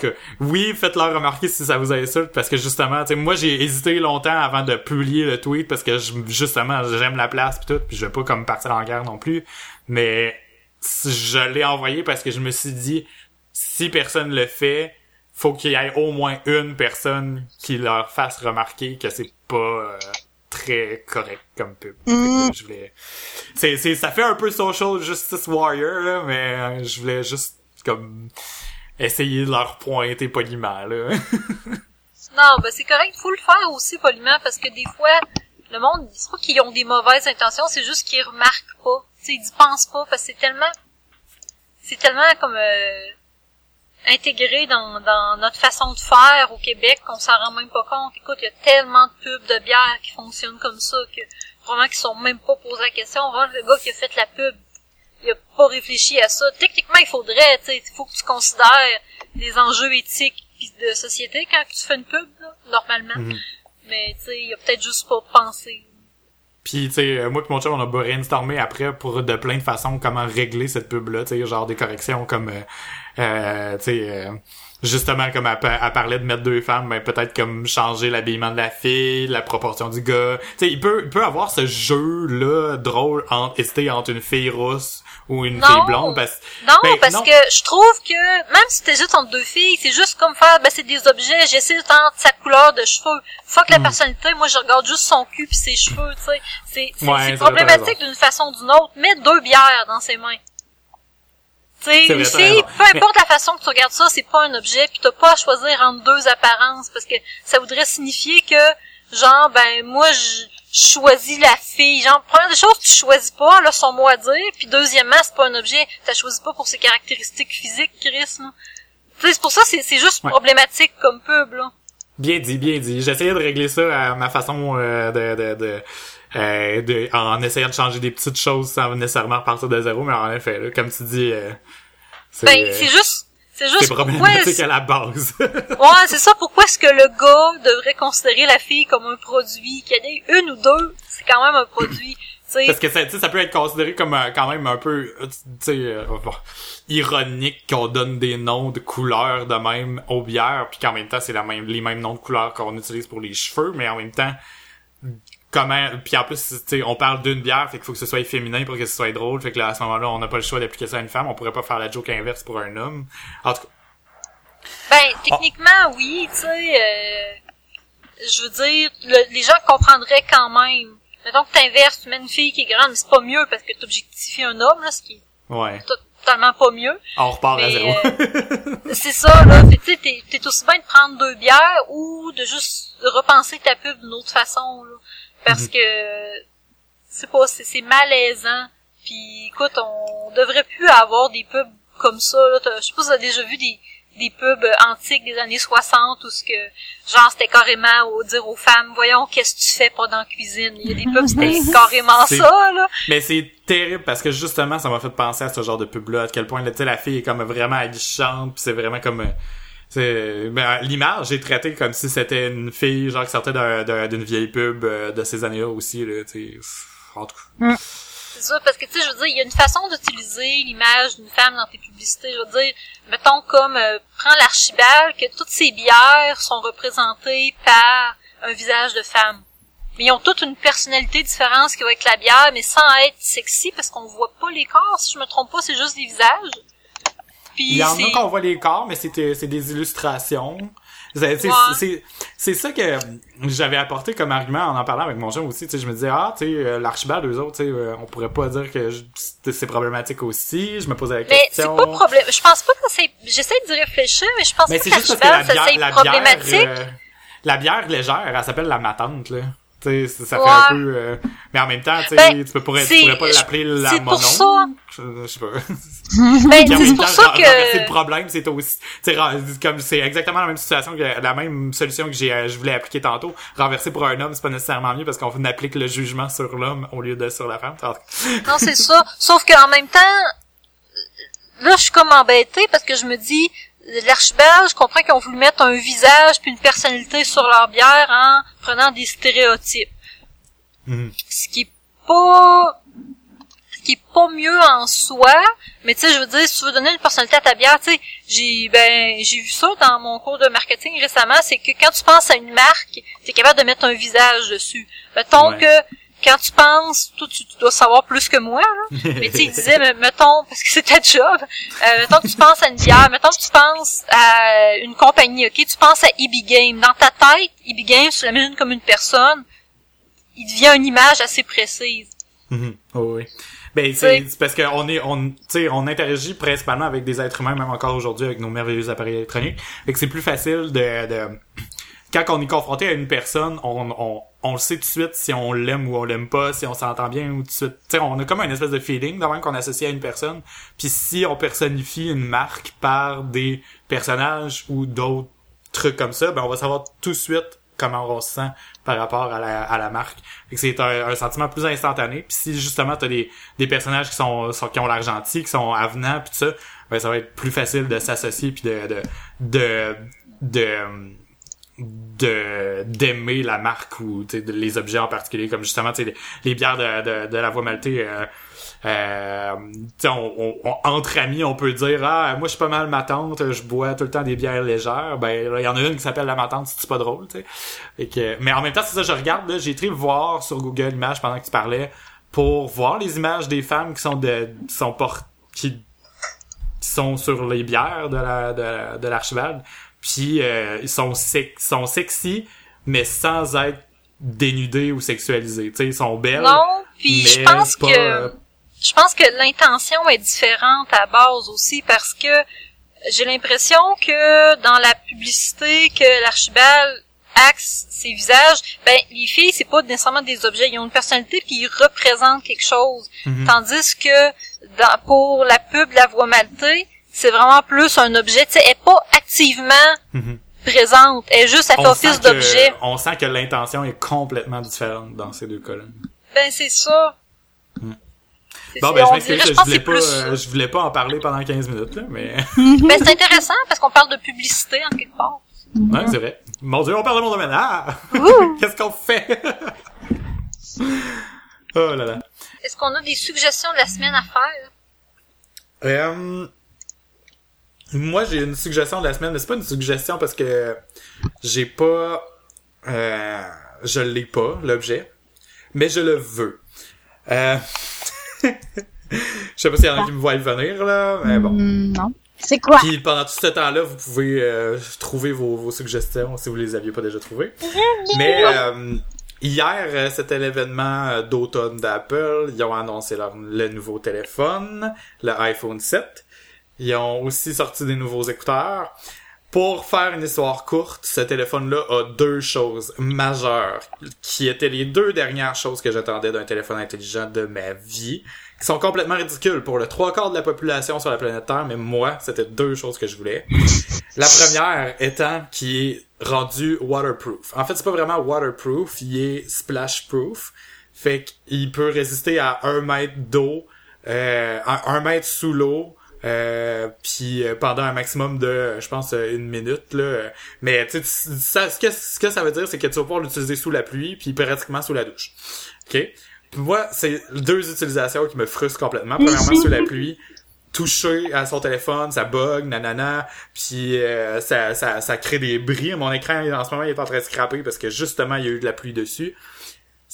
S2: cas, oui, faites-leur remarquer si ça vous insulte parce que justement, tu moi j'ai hésité longtemps avant de publier le tweet parce que je- justement j'aime la place pis tout, puis je veux pas comme partir en guerre non plus, mais je l'ai envoyé parce que je me suis dit si personne le fait, faut qu'il y ait au moins une personne qui leur fasse remarquer que c'est pas euh, très correct comme pub.
S1: Mm.
S2: que je voulais c'est c'est ça fait un peu social justice warrior là, mais euh, je voulais juste comme essayer de leur pointer poliment là. [laughs]
S3: Non, ben c'est correct, faut le faire aussi poliment parce que des fois, le monde, c'est pas qu'ils ont des mauvaises intentions, c'est juste qu'ils remarquent pas. Tu sais, ils y pensent pas parce que c'est tellement, c'est tellement comme euh, intégré dans, dans notre façon de faire au Québec qu'on s'en rend même pas compte. Écoute, il y a tellement de pubs de bière qui fonctionnent comme ça que vraiment qu'ils sont même pas posé la question. Vraiment, le gars qui a fait la pub, il a pas réfléchi à ça. Techniquement, il faudrait, tu sais, il faut que tu considères les enjeux éthiques pis de société quand tu fais une pub, là, normalement.
S2: Mhm.
S3: Mais, tu sais, il a peut-être juste pas pensé.
S2: Puis tu sais euh, moi et mon chum on a brainstormé après pour de plein de façons comment régler cette pub là, tu sais genre des corrections comme euh, euh, tu sais euh, justement comme elle, pa- elle parlait de mettre deux femmes, ben peut-être comme changer l'habillement de la fille, la proportion du gars. Tu sais il peut il peut avoir ce jeu là drôle entre hésiter entre une fille rousse ou une
S3: Non.
S2: fille blonde parce
S3: Non,
S2: Ben,
S3: parce
S2: non.
S3: que je trouve que même si t'es juste entre deux filles, c'est juste comme faire, ben c'est des objets, j'essaie entre sa couleur de cheveux. Fuck la
S2: Hmm.
S3: personnalité, moi je regarde juste son cul puis ses cheveux, tu sais. C'est c'est-
S2: Ouais,
S3: problématique d'une façon ou d'une autre. Mets deux bières dans ses mains. Tu sais,
S2: C'est
S3: une fille, peu importe la façon que tu regardes ça, c'est pas un objet, puis t'as pas à choisir entre deux apparences, parce que ça voudrait signifier que, genre, ben moi je choisis la fille. Genre, première des choses, tu choisis pas, là, son mot à dire, puis deuxièmement, c'est pas un objet, t'as choisi pas pour ses caractéristiques physiques, Chris, là. C'est pour ça, c'est c'est juste
S2: Ouais.
S3: problématique comme pub, là.
S2: Bien dit, bien dit. J'essayais de régler ça à ma façon euh, de, de, de, euh, de- en essayant de changer des petites choses sans nécessairement repartir de zéro, mais en effet, là, comme tu dis, euh, c'est
S3: Ben, c'est juste, c'est juste
S2: c'est problématique à la base. [laughs]
S3: Ouais, c'est ça. Pourquoi est-ce que le gars devrait considérer la fille comme un produit? Qu'il y en ait une ou deux, c'est quand même un produit. Tu sais,
S2: Parce que ça, tu sais, ça peut être considéré comme euh, quand même un peu, euh, tu sais, euh, bon, ironique qu'on donne des noms de couleurs de même aux bières, puis qu'en même temps c'est la même, les mêmes noms de couleurs qu'on utilise pour les cheveux, mais en même temps, comment, puis en plus, tu on parle d'une bière, fait qu'il faut que ce soit féminin pour que ce soit drôle, fait que là à ce moment-là, on n'a pas le choix d'appliquer ça à une femme, on pourrait pas faire la joke inverse pour un homme. En tout cas,
S3: ben, techniquement, oui, tu sais, euh, je veux dire, le- les gens comprendraient quand même. Mettons que t'inverses, tu mets une fille qui est grande, mais c'est pas mieux parce que t'objectifies un homme, là, ce qui est
S2: ouais,
S3: totalement pas mieux.
S2: on repart à zéro.
S3: euh, [laughs] c'est ça, là. Tu sais, t'es, t'es aussi bien de prendre deux bières ou de juste repenser ta pub d'une autre façon, là. Parce que, c'est pas, c'est, c'est malaisant. Puis, écoute, on devrait plus avoir des pubs comme ça, là. T'as- Je sais pas si t'as déjà vu des, des pubs euh, antiques des années 60 où ce que, genre, c'était carrément au dire aux femmes, voyons, qu'est-ce que tu fais pas dans la cuisine? Il y a des pubs, c'était [laughs] carrément
S2: C'est-
S3: ça, là.
S2: Mais c'est terrible parce que justement, ça m'a fait penser à ce genre de pub-là, à quel point, là, tu sais, la fille est comme vraiment aguichante, puis c'est vraiment comme... C'est, ben, l'image est traitée comme si c'était une fille, genre, qui sortait d'un- d'un- d'une vieille pub euh, de ces années-là aussi, là, tu. En tout cas.
S3: C'est c'est ça, parce que tu sais, je veux dire, il y a une façon d'utiliser l'image d'une femme dans tes publicités. Je veux dire, mettons comme euh, prends l'archibald, que toutes ces bières sont représentées par un visage de femme. Mais ils ont toutes une personnalité différente qui va avec la bière, mais sans être sexy, parce qu'on voit pas les corps, si je me trompe pas, c'est juste des visages.
S2: Il y en a qu'on voit les corps, mais c'est c'est des illustrations. C'est c'est-
S3: Ouais.
S2: ça que j'avais apporté comme argument en en parlant avec mon chum aussi. Tu sais, je me disais, ah, tu sais, euh, l'archibald, eux autres, tu sais, euh, on pourrait pas dire que c'est problématique aussi. Je me posais la
S3: Mais c'est
S2: question.
S3: pas problème. Je pense pas que c'est. J'essaie d'y réfléchir, mais je pense
S2: Mais
S3: pas que
S2: la
S3: l'archibald, c'est problématique.
S2: euh, la bière légère, elle s'appelle la matante, là. Tu sais, ça fait
S3: Ouais.
S2: un peu, euh, mais en même temps, tu sais,
S3: Ben,
S2: tu peux pourrais, tu
S3: c'est-
S2: pourrais pas l'appeler la
S3: c'est pour
S2: monon.
S3: ça.
S2: Je, je sais pas. [laughs]
S3: Ben, c'est pour ça
S2: renverser le
S3: que.
S2: problème, c'est aussi, comme c'est exactement la même situation que la même solution que j'ai, euh, je voulais appliquer tantôt. Renverser pour un homme, c'est pas nécessairement mieux parce qu'on applique le jugement sur l'homme au lieu de sur la femme. [laughs]
S3: Non, c'est ça. Sauf qu'en même temps, là, je suis comme embêtée parce que je me dis, l'archibald, je comprends qu'ils ont voulu mettre un visage puis une personnalité sur leur bière en prenant des stéréotypes.
S2: Mhm.
S3: Ce qui est pas qui est pas mieux en soi, mais tu sais, je veux dire, si tu veux donner une personnalité à ta bière, tu sais, j'ai ben j'ai vu ça dans mon cours de marketing récemment, c'est que quand tu penses à une marque, tu es capable de mettre un visage dessus. Mettons
S2: Ouais.
S3: que quand tu penses, toi tu, tu dois savoir plus que moi, là. [laughs] mais tu sais, il disait, me- mettons, parce que c'est ta job, euh, mettons que tu penses à une bière, mettons que tu penses à une compagnie, ok, tu penses à EB Game. Dans ta tête, EB Game, tu l'imagines comme une personne, il devient une image assez précise.
S2: Mhm. Oh, oui. Ben, c'est parce qu'on est, on, tu sais, on interagit principalement avec des êtres humains, même encore aujourd'hui, avec nos merveilleux appareils électroniques. Fait que c'est plus facile de, de, quand on est confronté à une personne, on, on, on le sait tout de suite si on l'aime ou on l'aime pas, si on s'entend bien ou tout de suite. Tu sais, on a comme un espèce de feeling, même qu'on associe à une personne. Puis si on personnifie une marque par des personnages ou d'autres trucs comme ça, ben on va savoir tout de suite comment on se sent par rapport à la, à la marque. C'est un, sentiment plus instantané. Puis si justement t'as des, des personnages qui sont, sont- qui ont l'air gentils, qui sont avenants puis tout ça, ben ça va être plus facile de s'associer puis de de de de de d'aimer la marque ou de- les objets en particulier comme justement les, les bières de, de, de la voie maltée euh, euh, on, on- on- entre amis on peut dire ah moi je suis pas mal ma tante je bois tout le temps des bières légères. Ben il y en a une qui s'appelle la matante c'est pas drôle tu sais. Mais en même temps c'est ça je regarde j'ai été voir sur Google Images pendant que tu parlais pour voir les images des femmes qui sont de qui sont port qui sont sur les bières de la de, de l'archibald puis euh, ils sont sex- sont sexy mais sans être dénudés ou sexualisés tu sais ils sont belles
S3: Non, puis je pense
S2: pas,
S3: que
S2: euh,
S3: je pense que l'intention est différente à base aussi parce que j'ai l'impression que dans la publicité que l'archibald axe ses visages, ben les filles c'est pas nécessairement des objets, ils ont une personnalité puis ils représentent quelque chose.
S2: Mhm.
S3: Tandis que dans, pour la pub la voix maltée, c'est vraiment plus un objet, tu sais, elle est pas activement
S2: Mhm.
S3: présente, elle est juste elle fait
S2: on sent
S3: office
S2: que-
S3: d'objet.
S2: on sent que l'intention est complètement différente dans ces deux cas-là
S3: Ben c'est ça.
S2: Mm.
S3: C'est
S2: bon ben je m'excuse
S3: dirait-
S2: je voulais pas euh, je voulais pas en parler pendant 15 minutes là mais [laughs]
S3: Ben, c'est intéressant parce qu'on parle de publicité en quelque part.
S2: ouais, c'est vrai mon dieu on parle de mon domaine ah [laughs] qu'est-ce qu'on fait? [laughs] Oh là là
S3: Est-ce qu'on a des suggestions de la semaine à faire?
S2: Euh, moi, j'ai une suggestion de la semaine, mais c'est pas une suggestion parce que j'ai pas, euh, je l'ai pas l'objet, mais je le veux. Euh, [laughs] je sais pas s'il y en a qui me voient venir là, mais bon.
S1: Hmm, non. C'est quoi?
S2: Puis pendant tout ce temps-là, vous pouvez euh, trouver vos, vos suggestions si vous les aviez pas déjà trouvées. Mais euh, hier, euh, c'était l'événement d'automne d'Apple. Ils ont annoncé leur, le nouveau téléphone, le iPhone 7. Ils ont aussi sorti des nouveaux écouteurs. Pour faire une histoire courte, ce téléphone-là a deux choses majeures qui étaient les deux dernières choses que j'attendais d'un téléphone intelligent de ma vie, qui sont complètement ridicules pour le trois quarts de la population sur la planète Terre, mais moi, c'était deux choses que je voulais. La première étant qui est rendu waterproof. En fait, c'est pas vraiment waterproof, il est splashproof. Fait qu'il peut résister à un mètre d'eau, euh, un mètre sous l'eau, euh, puis euh, pendant un maximum de, je pense, euh, une minute là. Mais tu sais, ce que ce que ça veut dire, c'est que tu vas pouvoir l'utiliser sous la pluie, puis pratiquement sous la douche. Ok? moi, c'est deux utilisations qui me frustrent complètement. Premièrement, sur la [laughs] pluie, toucher à son téléphone, ça bug, nanana, puis euh, ça, ça, ça crée des bris. Mon écran, en ce moment, il est en train de scraper parce que justement, il y a eu de la pluie dessus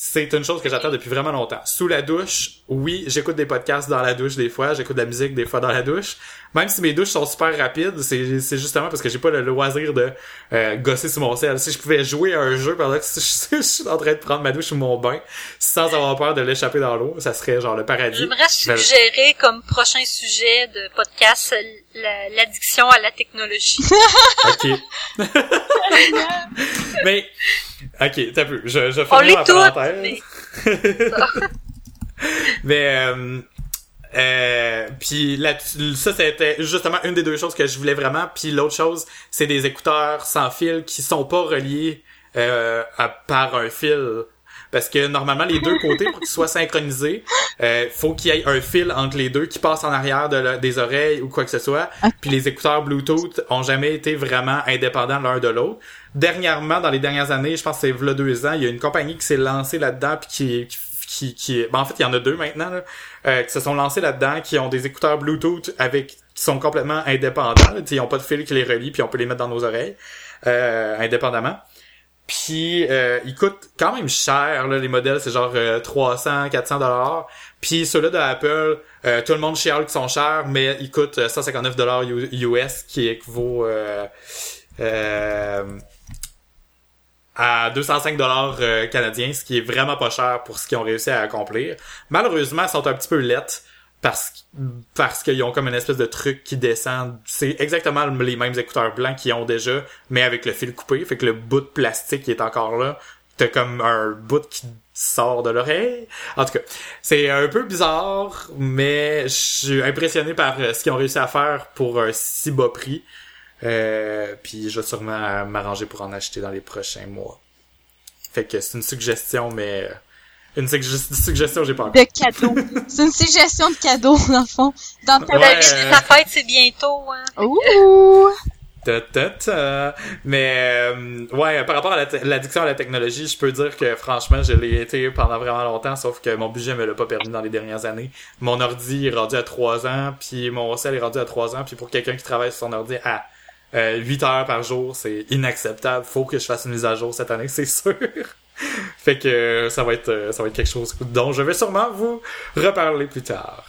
S2: c'est une chose que j'attends depuis vraiment longtemps. Sous la douche, oui, j'écoute des podcasts dans la douche des fois, j'écoute de la musique des fois dans la douche. Même si mes douches sont super rapides, c'est, c'est justement parce que j'ai pas le loisir de euh, gosser sur mon sel. Si je pouvais jouer à un jeu pendant que [laughs] je, suis en train de prendre ma douche ou mon bain sans avoir peur de l'échapper dans l'eau, ça serait genre le paradis.
S3: J'aimerais suggérer comme prochain sujet de podcast l'addiction à la technologie. [laughs]
S2: ok. [laughs] mais Ok, t'as vu. Je, je
S3: fais ma parenthèse.
S2: Mais, mais euh, euh, puis là, ça c'était justement une des deux choses que je voulais vraiment. Puis l'autre chose, c'est des écouteurs sans fil qui sont pas reliés euh, à, par un fil. Parce que normalement, les deux côtés, pour qu'ils soient synchronisés, euh, faut qu'il y ait un fil entre les deux qui passe en arrière de des oreilles ou quoi que ce soit. Puis les écouteurs Bluetooth ont jamais été vraiment indépendants l'un de l'autre dernièrement, dans les dernières années, je pense que c'est v'là deux ans, il y a une compagnie qui s'est lancée là-dedans puis qui, qui, qui, ben, en fait, il y en a deux maintenant, là, euh, qui se sont lancés là-dedans, qui ont des écouteurs Bluetooth avec, qui sont complètement indépendants, là, ils ont pas de fil qui les relie puis on peut les mettre dans nos oreilles, euh, indépendamment. Puis euh, ils coûtent quand même cher là, les modèles, c'est genre 300, 400 dollars. Puis ceux-là de Apple, euh, tout le monde chiale qu'ils sont chers, mais ils coûtent 159 dollars US qui équivaut euh, à 205 dollars euh, canadiens, ce qui est vraiment pas cher pour ce qu'ils ont réussi à accomplir. Malheureusement, ils sont un petit peu lettres parce parce qu'ils ont comme une espèce de truc qui descend. C'est exactement les mêmes écouteurs blancs qu'ils ont déjà, mais avec le fil coupé. Fait que le bout de plastique qui est encore là, t'as comme un bout qui sort de l'oreille. En tout cas, c'est un peu bizarre, mais je suis impressionné par euh, ce qu'ils ont réussi à faire pour un si bas prix. Euh, puis je vais sûrement m'arranger pour en acheter dans les prochains mois. Fait que c'est une suggestion, mais une suggestion, j'ai pas
S1: encore. De cadeau. [laughs] c'est une suggestion de cadeau, dans le fond. Dans
S3: ta, ouais. ta fête, c'est bientôt, hein.
S1: Ouh!
S2: Ta, ta, ta. Mais euh, ouais, par rapport à l'addiction à la technologie, je peux dire que franchement, je l'ai été pendant vraiment longtemps, sauf que mon budget me l'a pas permis dans les dernières années. Mon ordi est rendu à 3 ans, puis mon sel est rendu à 3 ans, puis pour quelqu'un qui travaille sur son ordi à euh, 8 heures par jour, c'est inacceptable. Faut que je fasse une mise à jour cette année, [laughs] c'est sûr. fait que euh, ça va être euh, ça va être quelque chose dont je vais sûrement vous reparler plus tard.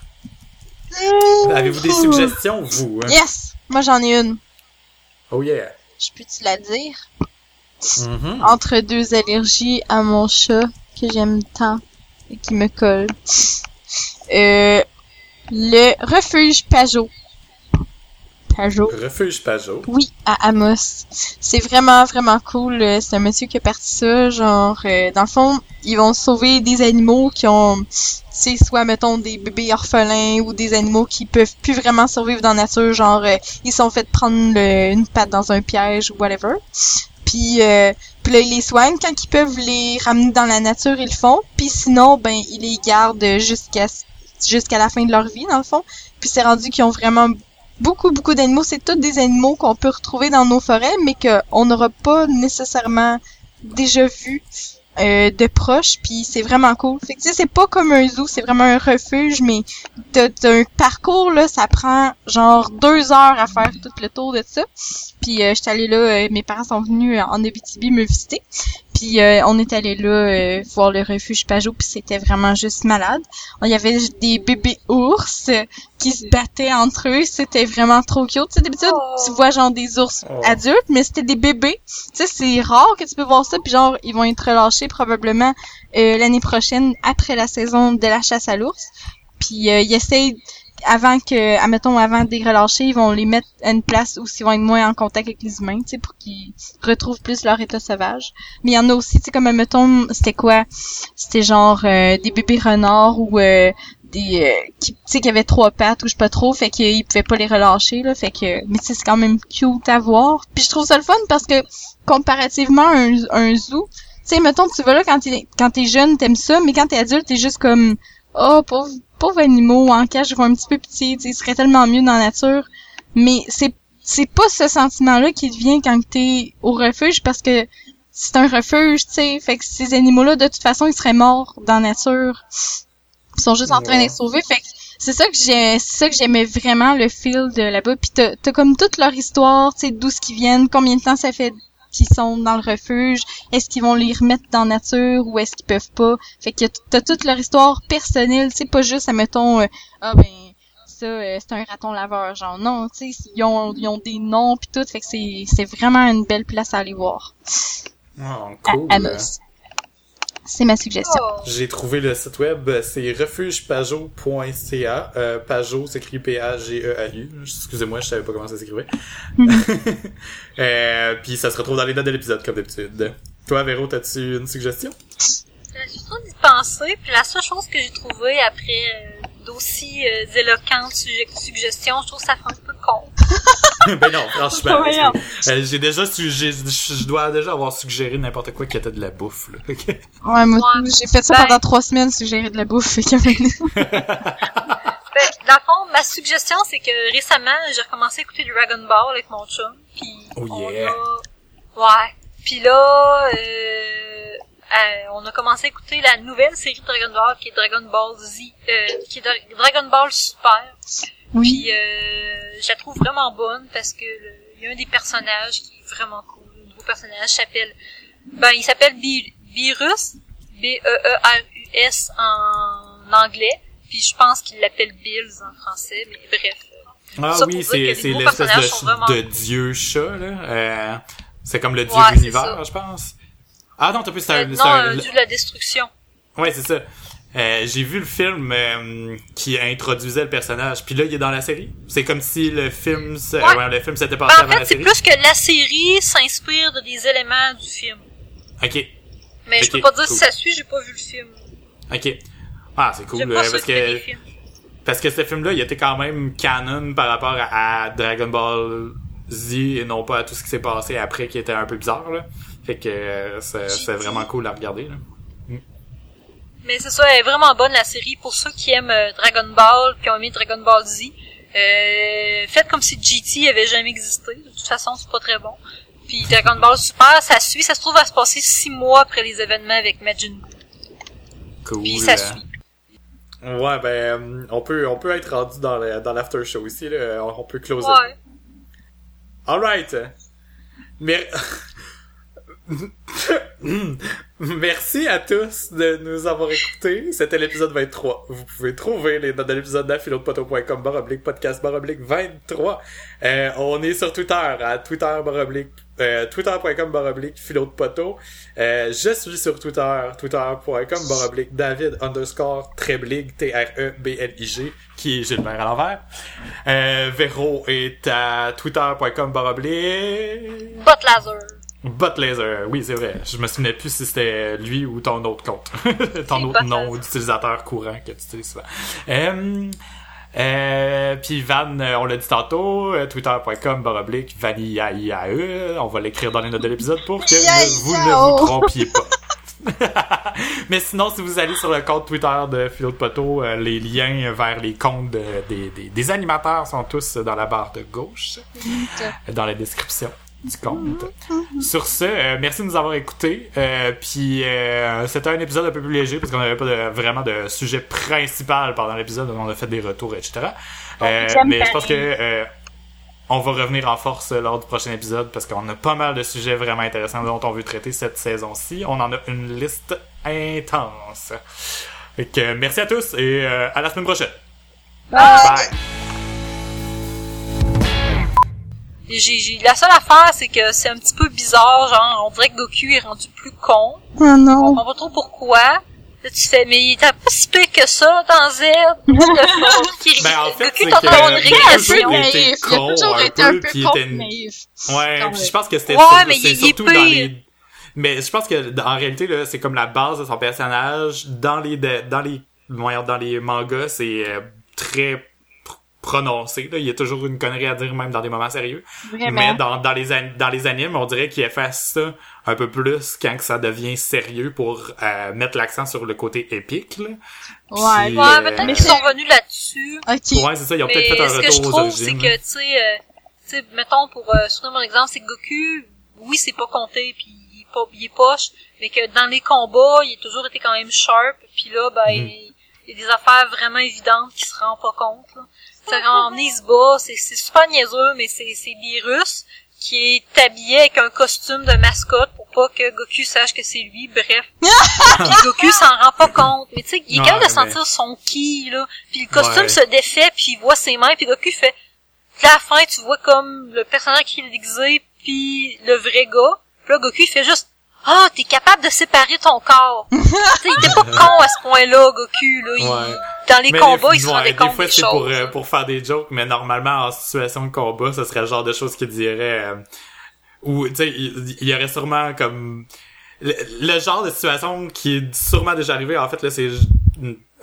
S2: Avez-vous des suggestions, vous? Hein?
S1: Yes! Moi, j'en ai une.
S2: Oh yeah!
S1: Je peux-tu la dire?
S2: Mm-hmm.
S1: Entre deux allergies à mon chat que j'aime tant et qui me colle. Euh, le refuge Pajot.
S2: Refuge Pajot.
S1: Oui, à Amos. C'est vraiment, vraiment cool. Euh, c'est un monsieur qui a parti ça. Genre, euh, dans le fond, ils vont sauver des animaux qui ont, c'est soit, mettons, des bébés orphelins ou des animaux qui peuvent plus vraiment survivre dans la nature. Genre, euh, ils sont fait prendre une patte dans un piège ou whatever. Puis, puis là, ils les soignent. Quand ils peuvent les ramener dans la nature, ils le font. Puis sinon, ben, ils les gardent jusqu'à jusqu'à la fin de leur vie, dans le fond. Puis c'est rendu qu'ils ont vraiment beaucoup, beaucoup d'animaux. C'est tous des animaux qu'on peut retrouver dans nos forêts, mais qu'on n'aura pas nécessairement déjà vu euh, de proche, puis c'est vraiment cool. Fait que c'est pas comme un zoo, c'est vraiment un refuge, mais t'as un parcours là, ça prend genre deux heures à faire tout le tour de ça. Puis euh, j'étais allée là, euh, mes parents sont venus en Abitibi me visiter. Puis euh, on est allé là euh, voir le refuge Pajot, puis c'était vraiment juste malade. Il y avait des bébés ours qui se battaient entre eux, c'était vraiment trop cute. Tu sais, d'habitude, oh. tu vois genre des ours oh. adultes, mais c'était des bébés. Tu sais, c'est rare que tu peux voir ça, puis genre, ils vont être relâchés probablement euh, l'année prochaine, après la saison de la chasse à l'ours. Puis ils essayent avant que, admettons, avant de les relâcher, ils vont les mettre à une place où ils vont être moins en contact avec les humains, tu sais, pour qu'ils retrouvent plus leur état sauvage. Mais il y en a aussi, tu sais, comme, admettons, c'était quoi? C'était genre euh, des bébés renards ou euh, des euh, tu sais qui avaient trois pattes ou je sais pas trop fait qu'ils pouvaient pas les relâcher là fait que mais c'est quand même cute à voir puis je trouve ça le fun parce que comparativement à un, un zoo tu sais mettons tu vas là quand t'es quand t'es jeune t'aimes ça mais quand t'es adulte t'es juste comme oh pauvre pauvres animaux en cage, je un petit peu petit, ils seraient tellement mieux dans la nature. Mais c'est c'est pas ce sentiment-là qui vient quand t'es au refuge parce que c'est un refuge, tu sais. Fait que ces animaux-là, de toute façon, ils seraient morts dans la nature. Ils sont juste en train d'être sauvés. Fait que c'est ça que j'ai, c'est ça que j'aimais vraiment le feel de là-bas. Puis t'as, t'as comme toute leur histoire, tu sais, d'où ce qu'ils viennent, combien de temps ça fait qu'ils sont dans le refuge, est-ce qu'ils vont les remettre dans la nature ou est-ce qu'ils peuvent pas? Fait que t'as toute leur histoire personnelle, sais, pas juste, admettons, euh, ah ben ça, euh, c'est un raton laveur, genre non, tu sais, ils ont, ils ont des noms puis tout, fait que c'est, c'est vraiment une belle place à aller voir.
S2: Oh,
S1: À-
S2: cool.
S1: à Moss. C'est ma suggestion.
S3: Oh.
S2: J'ai trouvé le site web, c'est refugepajot.ca. Euh, Pajot s'écrit P-A-G-E-A-U. Excusez-moi, je savais pas comment ça s'écrivait. [laughs] euh, puis ça se retrouve dans les notes de l'épisode, comme d'habitude. Toi, Véro, t'as-tu une suggestion?
S3: Je suis trop d'y penser, puis la seule chose que j'ai trouvée après euh, d'aussi euh, éloquentes suggestions, je trouve que ça fait un peu con. [laughs]
S2: ben non, franchement. Euh, j'ai déjà je dois déjà avoir suggéré n'importe quoi qui était de la bouffe, là.
S1: Ouais, moi,
S3: Ouais.
S1: j'ai fait ça
S3: Ben-
S1: pendant trois semaines, suggérer de la bouffe, [laughs] [laughs]
S3: Ben, dans le fond, ma suggestion, c'est que récemment, j'ai recommencé à écouter Dragon Ball avec mon chum, puis
S2: Oh
S3: on
S2: yeah.
S3: a... Ouais. Puis là, euh, euh, on a commencé à écouter la nouvelle série de Dragon Ball, qui est Dragon Ball Z, euh, qui est Dra- Dragon Ball Super.
S1: oui.
S3: Puis euh, je la trouve vraiment bonne parce que le- il y a un des personnages qui est vraiment cool. Le nouveau personnage s'appelle ben il s'appelle Bi- Beerus, B E E R U S en anglais. Puis je pense qu'il l'appelle Bills en français, mais bref.
S2: Ah
S3: Ça
S2: oui, c'est l'espèce de, de dieu chat, là. Euh, c'est comme le dieu
S3: Ouais,
S2: de l'univers, je pense. Ah non, t'as plus, c'est
S3: Euh,
S2: un...
S3: non,
S2: c'est un-
S3: dieu de la destruction.
S2: Ouais, c'est ça. Euh, j'ai vu le film euh, qui introduisait le personnage, puis là il est dans la série. C'est comme si le film,
S3: Ouais.
S2: ouais, le film s'était
S3: Ben,
S2: passé
S3: en
S2: avant la
S3: fait, c'est plus que la série s'inspire de des éléments du film.
S2: Ok,
S3: Mais je
S2: Ok,
S3: peux pas dire
S2: cool.
S3: si ça suit, j'ai pas vu le film.
S2: ok. Ah, c'est cool euh,
S3: pas
S2: parce que parce que ce film-là, il était quand même canon par rapport à, à Dragon Ball Z et non pas à tout ce qui s'est passé après qui était un peu bizarre là. Fait que euh, c'est c'est vraiment cool à regarder là.
S3: Mais c'est ça, elle est vraiment bonne la série pour ceux qui aiment euh, Dragon Ball, qui ont aimé Dragon Ball Z. Euh, faites comme si GT avait jamais existé. De toute façon, c'est pas très bon. Puis Dragon Ball Super, ça suit. Ça se trouve à se passer six mois après les événements avec Majin Buu.
S2: Cool.
S3: Puis ça suit.
S2: Ouais, ben on peut on peut être rendu dans l'after show ici là, on, on peut closer.
S3: Ouais.
S2: Alright. Mais... [laughs] [laughs] Merci à tous de nous avoir écoutés. C'était l'épisode 23. Vous pouvez trouver les notes de l'épisode dans philodepoto.com baroblique podcast baroblique 23. Euh, on est sur Twitter à Twitter baroblique euh, twitter.com baroblique philodepoto. Euh, je suis sur Twitter twitter.com baroblique David underscore Treblig T-R-E-B-L-I-G qui est Gilbert à l'envers. Euh, Véro est à twitter.com baroblique
S3: Bot laser.
S2: Bot Laser, oui, c'est vrai. Je me souvenais plus si c'était lui ou ton autre compte. [laughs] ton autre nom d'utilisateur courant que tu utilises souvent. Euh, euh, puis Van, euh, on l'a dit tantôt, euh, twitter.com baroblique vanillae. On va l'écrire dans les notes de l'épisode pour que ne- vous ne vous trompiez pas. [laughs] Mais sinon, si vous allez sur le compte Twitter de Philo de Poteau, euh, les liens vers les comptes de- des, des- des animateurs sont tous dans la barre de gauche, dans la description du compte. Sur ce, euh, merci de nous avoir écoutés. Euh, puis euh, c'était un épisode un peu plus léger parce qu'on n'avait pas de- vraiment de sujet principal pendant l'épisode. On a fait des retours, etc. Mais je pense que on va revenir en force lors du prochain épisode parce qu'on a pas mal de sujets vraiment intéressants dont on veut traiter cette saison-ci. On en a une liste intense. Euh, merci à tous et à la semaine prochaine. Bye.
S3: Et J'ai, la seule affaire, c'est que c'est un petit peu bizarre, genre, on dirait que Goku est rendu plus con.
S1: Oh
S3: On
S1: non.
S3: comprend pas trop pourquoi. Là, tu fais, mais il était pas si pire que ça dans Z. [laughs]
S2: Ben, en fait,
S3: Goku de
S2: Goku
S3: régression.
S2: il
S1: a
S2: con
S1: toujours
S2: un
S1: été un
S2: peu,
S1: con naïf.
S2: Ouais, puis je pense que c'était
S3: Ouais,
S2: sur-
S3: mais il- il est
S2: surtout dans les mais je pense que en réalité là, c'est comme la base de son personnage dans les de- dans les dans les mangas, c'est euh, très prononcé là, il y a toujours une connerie à dire même dans des moments sérieux.
S1: Vraiment.
S2: Mais dans, dans les an- dans les animes, on dirait qu'il efface ça un peu plus quand que ça devient sérieux pour euh, mettre l'accent sur le côté épique là.
S1: Ouais.
S2: Puis,
S3: Ouais,
S2: euh,
S3: peut-être qu'ils sont revenus là-dessus.
S1: Ok.
S2: Ouais, c'est ça, ils ont peut-être fait un
S3: ce que je
S2: retour
S3: trouve, c'est que, tu sais, euh, tu sais, mettons, pour euh, soutenir mon exemple, c'est que Goku, oui, c'est pas compté, puis il est pas, il est poche, mais que dans les combats, il a toujours été quand même sharp. Puis là, ben,
S2: Mhm.
S3: il y a des affaires vraiment évidentes qui se rend pas compte. Là. C'est se bat, c'est c'est super niaiseux, mais c'est c'est des Russes qui est habillé avec un costume de mascotte pour pas que Goku sache que c'est lui. Bref, [laughs] puis Goku s'en rend pas compte. Mais tu sais, il est
S2: Ouais,
S3: capable de
S2: mais-
S3: sentir son ki là. Puis le costume
S2: Ouais.
S3: se défait, puis il voit ses mains, puis Goku fait. Puis à la fin, tu vois comme le personnage qui est déguisé, puis le vrai gars. Puis là, Goku il fait juste. Ah, t'es capable de séparer ton corps. [laughs] il était pas con à ce point-là, Goku. Là, Il-
S2: Ouais.
S3: dans les
S2: Mais
S3: combats,
S2: des,
S3: il se
S2: ouais,
S3: rendait
S2: des
S3: compte
S2: fois
S3: des
S2: c'est
S3: choses.
S2: pour euh, pour faire des jokes mais normalement en situation de combat ce serait le genre de choses qu'il dirait euh, ou tu sais il, il y aurait sûrement comme le, le genre de situation qui est sûrement déjà arrivé en fait là c'est j-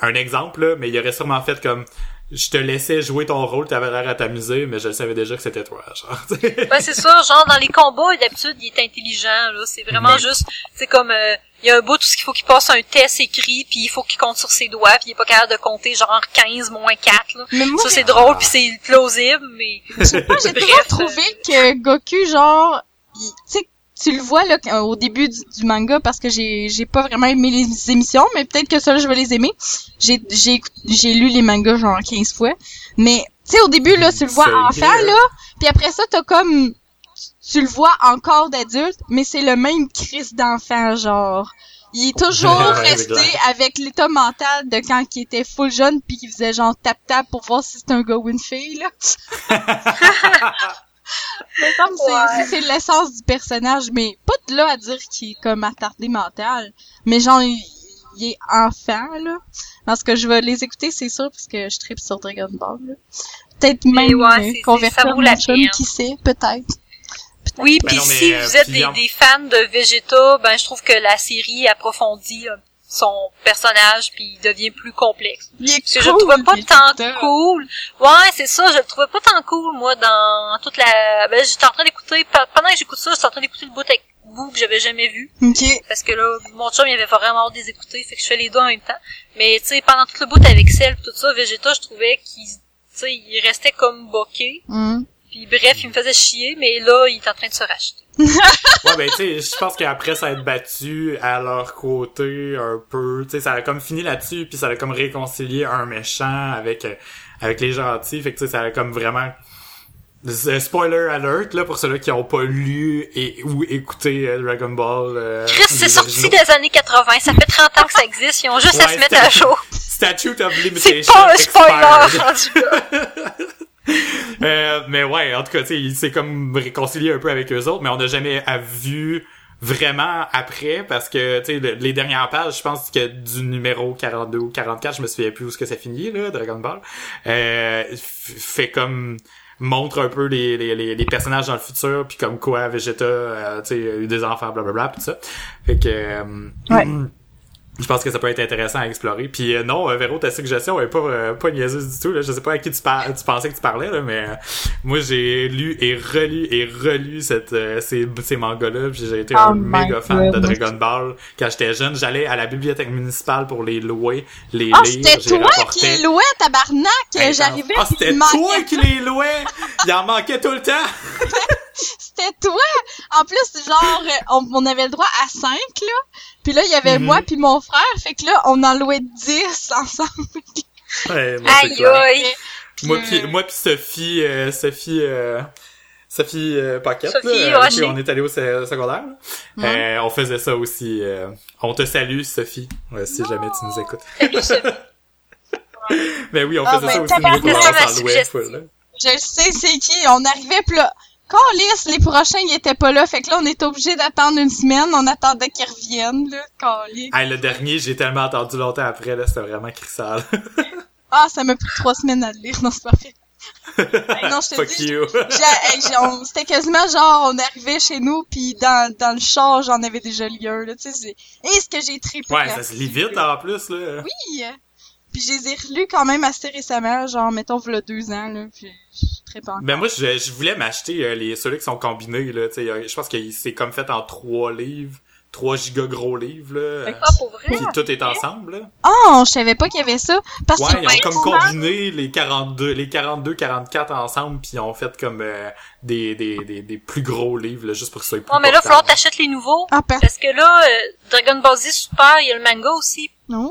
S2: un exemple là, mais il aurait sûrement fait comme je te laissais jouer ton rôle t'avais l'air à t'amuser mais je savais déjà que c'était toi genre tu sais.
S3: Ben c'est ça, genre dans les combats, d'habitude, il est intelligent, là. C'est vraiment juste, c'est comme, euh, il y a un bout tout ce qu'il faut qu'il passe un test écrit, puis il faut qu'il compte sur ses doigts, puis il est pas capable de compter genre 15 moins 4, là.
S1: Mais moi,
S3: Ça c'est drôle, puis c'est plausible, mais
S1: je sais pas, j'ai [laughs] toujours trouvé que Goku, genre, il- tu sais, tu le vois là au début du, du manga parce que j'ai j'ai pas vraiment aimé les émissions, mais peut-être que ça là, je vais les aimer. J'ai j'ai j'ai lu les mangas genre 15 fois, mais tu sais au début là, tu le vois enfant
S2: bien.
S1: là, puis après ça t'as comme tu le vois encore d'adulte, mais c'est le même crise d'enfant genre. Il est toujours [laughs] resté avec l'état mental de quand il était full jeune puis qu'il faisait genre tap tap pour voir si c'était un gars ou une fille là. [laughs] C'est- l'essence du personnage, mais pas de là à dire qu'il est comme attardé mental. Mais genre, il, il est enfant, là. Parce que je vais les écouter, c'est sûr, parce que je tripe sur Dragon Ball, là. Peut-être même
S3: ouais,
S1: euh, convertir
S3: la
S1: chum, qui sait, peut-être.
S3: oui,
S2: Ben
S3: puis si
S2: euh,
S3: vous êtes des, fans de Vegeta, ben je trouve que la série approfondit euh, son personnage, puis il devient plus complexe.
S1: Il est
S3: Parce que je le trouvais pas tant cool. Ouais, c'est ça, je le trouvais pas tant cool, moi, dans toute la... Ben, j'étais en train d'écouter... pe- Pendant que j'écoute ça, j'étais en train d'écouter le bout avec bout que j'avais jamais vu.
S1: Ok.
S3: Parce que là, mon chum, il avait vraiment hâte de les écouter, fait que je fais les deux en même temps. Mais, tu sais, pendant tout le bout avec Cell tout ça, Vegeta, je trouvais qu'il... Tu sais, il restait comme boqué.
S1: Hum.
S3: Puis bref, il me faisait chier, mais là, il est en train de se racheter.
S2: Ouais, ben, tu sais, je pense qu'après ça être battu à leur côté un peu, tu sais, ça a comme fini là-dessus, puis ça a comme réconcilié un méchant avec, euh, avec les gentils, fait que, tu sais, ça a comme vraiment... Spoiler alert, là, pour ceux-là qui ont pas lu et ou écouté euh, Dragon Ball. euh,
S3: Chris, c'est sorti des années 80, ça fait 30 ans que ça existe, ils ont juste à se mettre à jour.
S2: Statute of
S3: C'est
S2: Limitation
S3: pas un spoiler,
S2: expired.
S3: rendu là. [laughs] [laughs]
S2: Euh, mais ouais, en tout cas, tu sais, il s'est comme réconcilié un peu avec eux autres, mais on n'a jamais vu vraiment après parce que tu sais le- les dernières pages je pense que du numéro 42 ou 44 je me souviens plus où ce que ça finit là Dragon Ball euh, fait comme montre un peu les, les, les, personnages dans le futur puis comme quoi Vegeta euh, tu sais a eu des enfants blablabla pis tout ça fait que euh,
S1: Ouais.
S2: Je pense que ça peut être intéressant à explorer. Puis euh, non, euh, Véro, ta suggestion est pas euh, pas niaiseuse du tout. Là. Je sais pas à qui tu, par- tu pensais que tu parlais, là, mais euh, moi j'ai lu et relu et relu cette, euh, ces, ces mangas-là. J'ai été
S1: Oh
S2: un méga fan de. Dragon Ball quand j'étais jeune. J'allais à la bibliothèque municipale pour les louer, les
S1: Ah,
S2: lire.
S1: c'était toi qui les louais, tabarnak! J'arrivais puis
S2: c'était toi qui les louais! Il en manquait tout le temps! [laughs]
S1: C'était toi! En plus, genre, euh, on, on avait le droit à 5, là. Puis là, il y avait
S2: Mhm.
S1: moi puis mon frère. Fait que là, on en louait 10 [laughs] ensemble.
S2: Ouais, moi, c'est
S3: Aïe aïe.
S2: Moi
S1: Puis,
S2: pis, moi pis Sophie, euh, Sophie, euh, Sophie euh, Paquette,
S3: Sophie
S2: là, qui on est allé au secondaire.
S1: Ouais.
S2: Euh, on faisait ça aussi. euh, on te salue, Sophie, euh, si jamais tu nous écoutes. Mais [laughs] oui, on
S1: Ah,
S2: faisait
S1: ben,
S2: ça aussi. Nous,
S3: ça ma suggestion.
S1: Je sais c'est qui. On arrivait pis là, Calice, les prochains, ils étaient pas là. Fait que là, on était obligé d'attendre une semaine. On attendait qu'ils reviennent, là. Calice.
S2: Hey, le dernier, j'ai tellement attendu longtemps après, là, c'était vraiment crissal. [laughs]
S1: Ah, ça m'a pris trois semaines à le lire. Non, c'est pas vrai. Hey, [laughs] non, je te
S2: Fuck
S1: dis, hey, c'était quasiment genre, on arrivait chez nous, puis dans, dans le char, j'en avais déjà lu un, là, tu sais, c'est... Et ce que j'ai trippé
S2: ouais,
S1: là.
S2: ça se lit vite, en plus, là.
S1: Oui! Puis je les ai relus quand même assez récemment, genre, mettons, v'là deux ans, là, puis je trippe encore.
S2: Ben moi, je, je voulais m'acheter euh, les ceux-là qui sont combinés, là, tu sais. euh, Je pense que c'est comme fait en trois livres, 3 giga gros livres, là.
S3: Ah, pour vrai?
S2: Puis tout est ensemble, là.
S1: Oh, je savais pas qu'il y avait ça. Parce
S2: Ouais,
S1: que
S2: ils ont comme combiné les 42, les 42, 44 ensemble, puis ils ont fait comme euh, des, des, des, des plus gros livres, là, juste pour que ça soit plus
S3: Oh, mais là, il va falloir
S2: portable.
S3: t'achètes les nouveaux.
S1: Ah, par...
S3: Parce que là, euh, Dragon Ball Z Super, il y a le manga aussi.
S1: Non.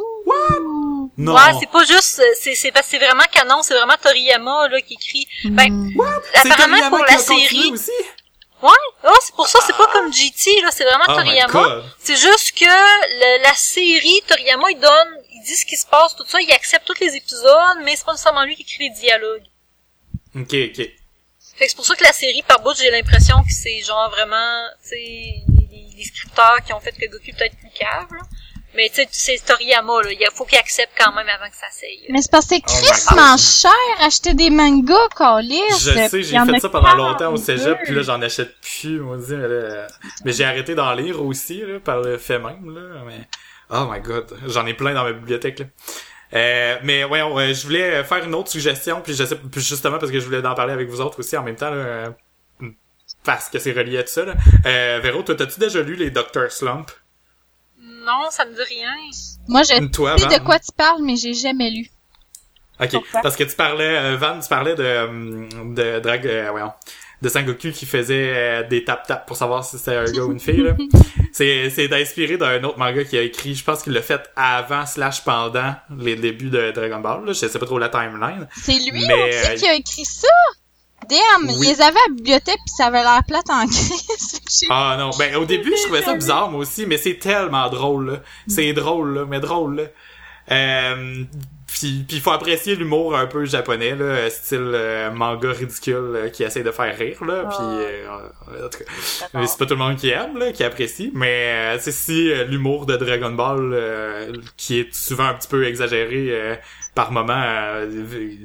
S2: Non.
S3: Ouais, c'est pas juste, euh, c'est, c'est parce que c'est vraiment canon, c'est vraiment Toriyama, là, qui écrit. Ben,
S1: Hmm.
S2: C'est
S3: apparemment, pour la série.
S2: aussi?
S3: Ouais, oh, c'est pour ça, c'est pas comme GT, là, c'est vraiment
S2: Oh
S3: Toriyama. C'est juste que le- la série, Toriyama, il donne, il dit ce qui se passe, tout ça, il accepte tous les épisodes, mais c'est pas nécessairement lui qui écrit les dialogues.
S2: Ok, ok.
S3: Fait que c'est pour ça que la série, par bout, j'ai l'impression que c'est genre vraiment, tu sais, les, les scripteurs qui ont fait que Goku peut-être plus cave, là. Mais tu sais, c'est Toriyama, là. Il faut qu'il accepte quand même avant que ça s'aille.
S1: Mais c'est parce que c'est
S2: Oh my
S1: crissement
S2: God.
S1: cher acheter des mangas, Calis.
S2: Je sais, j'ai fait ça pendant longtemps au cégep, puis là, j'en achète plus, on dit, mais là, mais j'ai arrêté d'en lire aussi, là, par le fait même, là, mais, oh my god, j'en ai plein dans ma bibliothèque, là. Euh, mais ouais, ouais, je voulais faire une autre suggestion, puis je sais, puis justement parce que je voulais en parler avec vous autres aussi en même temps, là, euh, parce que c'est relié à tout ça, là. Euh, Véro, toi, t'as-tu déjà lu les Dr. Slump?
S3: Non, ça me dit rien.
S1: Moi, je
S2: Toi,
S1: sais de quoi tu parles, mais j'ai jamais lu.
S2: Ok,
S1: Pourquoi?
S2: parce que tu parlais, euh, Van, tu parlais de, euh, de Drag, euh, voyons, de Sangoku qui faisait euh, des tap-tap pour savoir si c'était un gars ou une fille, là. [laughs] C'est, c'est inspiré d'un autre manga qui a écrit, je pense qu'il l'a fait avant slash pendant les débuts de Dragon Ball, là. Je sais pas trop la timeline.
S1: C'est lui
S2: Mais,
S1: aussi
S2: euh,
S1: qui a écrit ça? Damn,
S2: Oui.
S1: il les avait à la bibliothèque pis ça avait l'air plate en [laughs] crise.
S2: Ah non, ben au début je trouvais ça bizarre moi aussi, mais c'est tellement drôle là. C'est drôle là, mais drôle là. Euh, puis puis faut apprécier l'humour un peu japonais là, style euh, manga ridicule euh, qui essaie de faire rire là, puis euh, en tout cas, mais c'est pas tout le monde qui aime là, qui apprécie, mais euh, c'est si euh, l'humour de Dragon Ball euh, qui est souvent un petit peu exagéré euh, par moment euh,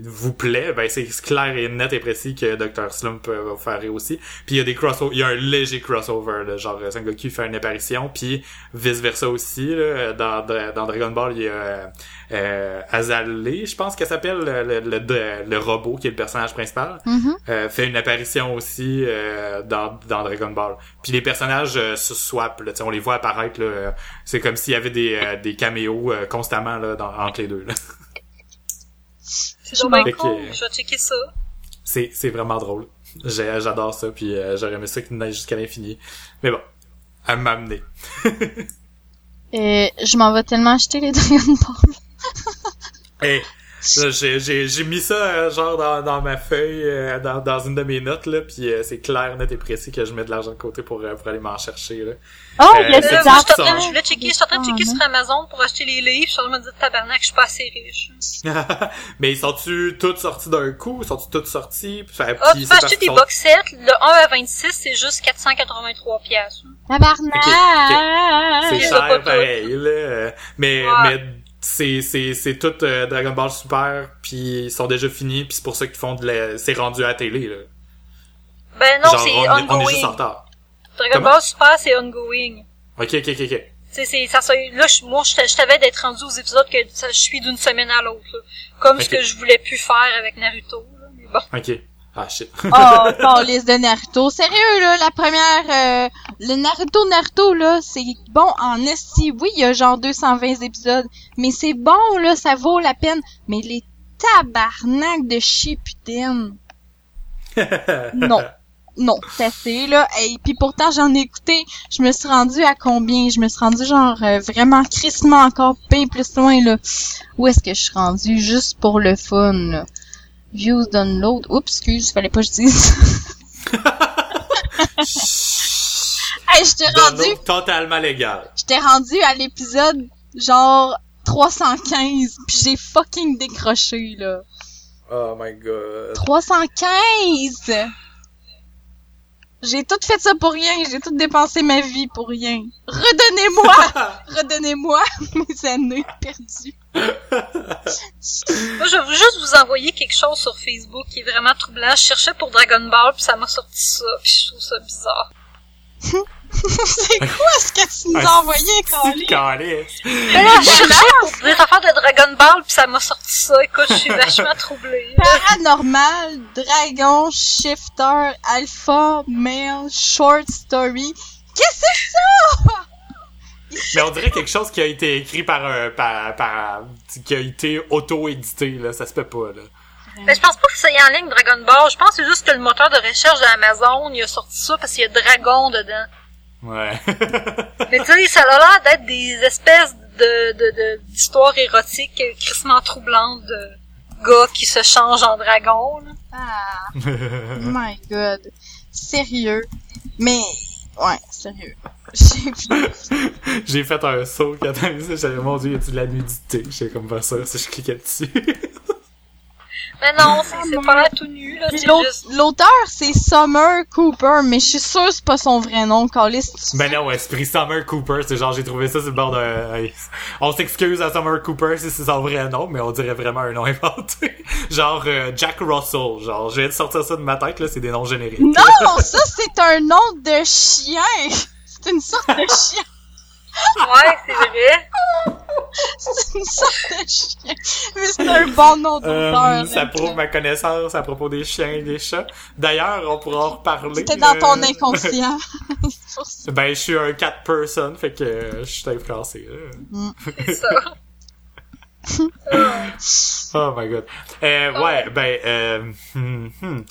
S2: vous plaît, ben c'est clair et net et précis que Dr. Slump euh, va vous faire rire aussi. Puis il y a des crossovers, il y a un léger crossover, là, genre Sangoku fait une apparition, puis vice versa aussi. Là, dans, Dra- dans Dragon Ball, il y a euh, Azalea, je pense qu'elle s'appelle le, le, le, le robot qui est le personnage principal,
S1: Mhm.
S2: euh, fait une apparition aussi euh, dans, dans Dragon Ball. Puis les personnages se swappent, là, on les voit apparaître. c'est comme s'il y avait des, euh, des caméos euh, constamment là, dans, entre les deux. Là.
S3: C'est donc bien cool. Je vais checker ça.
S2: C'est, c'est vraiment drôle. J'ai- J'adore ça, puis euh, j'aurais aimé ça qu'il neige jusqu'à l'infini. Mais bon, à m'amener. [laughs]
S1: Euh, je m'en vais tellement acheter les [laughs] Dragon Ball.
S2: Hey, là, j'ai, j'ai, j'ai mis ça euh, genre dans, dans ma feuille, euh, dans, dans une de mes notes, là, puis euh, c'est clair, net et précis que je mets de l'argent de côté pour, euh, pour aller m'en chercher. Là.
S1: Oh,
S2: Euh,
S1: il y a
S2: c'est ça,
S3: je suis en
S2: ça.
S3: train- je voulais checker, je suis en train de checker
S1: Ah,
S3: sur Amazon pour acheter les livres. Je suis en train de me dire, tabarnak, je suis pas assez riche. [laughs]
S2: Mais ils sont-tu toutes sortis d'un coup? Sont-tu toutes sortis? Puis,
S3: Ah,
S2: puis
S3: tu
S2: c'est
S3: peux acheter des
S2: sont-
S3: box sets. Le 1 à 26, c'est juste 483 piastres.
S1: Tabarnak!
S2: C'est
S3: les a
S2: cher pareil, là. Mais,
S3: Ouais.
S2: mais c'est, c'est, c'est tout euh, Dragon Ball Super, puis ils sont déjà finis, puis c'est pour ça qu'ils font de la... C'est rendu à la télé, là.
S3: Ben non, c'est
S2: on, est- on est juste en
S3: ongoing.
S2: retard.
S3: Dragon
S2: Comment?
S3: Ball Super, c'est ongoing.
S2: Ok, ok, ok, ok.
S3: C'est, ça, ça- là, je, moi, je, t'a- je t'avais d'être rendu aux épisodes que ça, je suis d'une semaine à l'autre. Comme ce que je voulais plus faire avec Naruto, là. Mais bon.
S2: Ok. Ah, shit. [laughs]
S1: Oh, [laughs] liste de Naruto. Sérieux, là, la première... euh, le Naruto Naruto, là, c'est bon en esti. Oui, il y a genre 220 épisodes, mais c'est bon, là, ça vaut la peine. Mais les tabarnak de Shippuden... [laughs] Non. Non, c'est assez, là. Et puis pourtant, j'en ai écouté. Je me suis rendue à combien? Je me suis rendue, genre, euh, vraiment crissement encore bien plus loin, là. Où est-ce que je suis rendue? Juste pour le fun, là. Views download. Oups, excuse, fallait pas que je dise. [laughs] hey, je t'ai rendu,
S2: totalement légal.
S1: je t'ai rendu à l'épisode, genre, 315, puis j'ai fucking décroché, là.
S2: Oh my god.
S1: 315! J'ai tout fait ça pour rien, j'ai tout dépensé ma vie pour rien. Redonnez-moi! [laughs] Redonnez-moi [laughs] mes années perdues.
S3: Moi, je vais juste vous envoyer quelque chose sur Facebook qui est vraiment troublant. Je cherchais pour Dragon Ball, puis ça m'a sorti ça, puis je trouve ça bizarre. [laughs]
S1: C'est quoi ce que tu nous as envoyé, Carly?
S2: Calice.
S3: Mais là, je des affaires de Dragon Ball, puis ça m'a sorti ça. Écoute, je suis vachement troublée.
S1: Paranormal, Dragon, Shifter, Alpha, Male, Short Story. Qu'est-ce que c'est ça?
S2: Mais on dirait quelque chose qui a été écrit par un, par, par, qui a été auto-édité, là. Ça se peut pas, là.
S3: Mais je pense pas que ça y est en ligne Dragon Ball. Je pense que c'est juste que le moteur de recherche d'Amazon, il a sorti ça parce qu'il y a Dragon dedans.
S2: Ouais. [laughs]
S3: Mais tu sais, ça a l'air d'être des espèces de, de, de, d'histoires érotiques crissement troublantes de gars qui se changent en dragon, là.
S1: Ah, [laughs] my god. Sérieux. Mais, ouais, sérieux. [laughs] J'ai vu.
S2: J'ai fait un saut quand t'as mis ça, j'avais, mon dieu, y a-tu de la nudité? J'étais comme pas sûr si je cliquais dessus.
S3: Mais non, c'est, c'est pas tout nu, là.
S1: Puis
S3: C'est
S1: l'au-
S3: juste...
S1: L'auteur, c'est Summer Cooper, mais je suis sûre que c'est pas son vrai nom, Carlis.
S2: ben non, esprit Summer Cooper, c'est genre, j'ai trouvé ça sur le bord de, hey, on s'excuse à Summer Cooper si c'est son vrai nom, mais on dirait vraiment un nom inventé. [laughs] genre, euh, Jack Russell, genre, j'ai de sortir ça de ma tête, là, c'est des noms génériques.
S1: Non, ça c'est un nom de chien. [laughs] C'est une sorte de chien. [laughs]
S3: Ouais, c'est vrai.
S1: C'est une sorte de chien. Mais c'est un bon nom d'auteur.
S2: Euh, ça prouve
S1: euh,
S2: ma connaissance à propos des chiens et des chats. D'ailleurs, on pourra en reparler.
S1: C'était dans ton
S2: euh,
S1: inconscient. [laughs]
S2: Ben, je suis un cat person, fait que euh, je suis influencé.
S3: C'est ça. [laughs]
S2: Oh my god. Euh, ouais, ben, euh, hmm, hmm.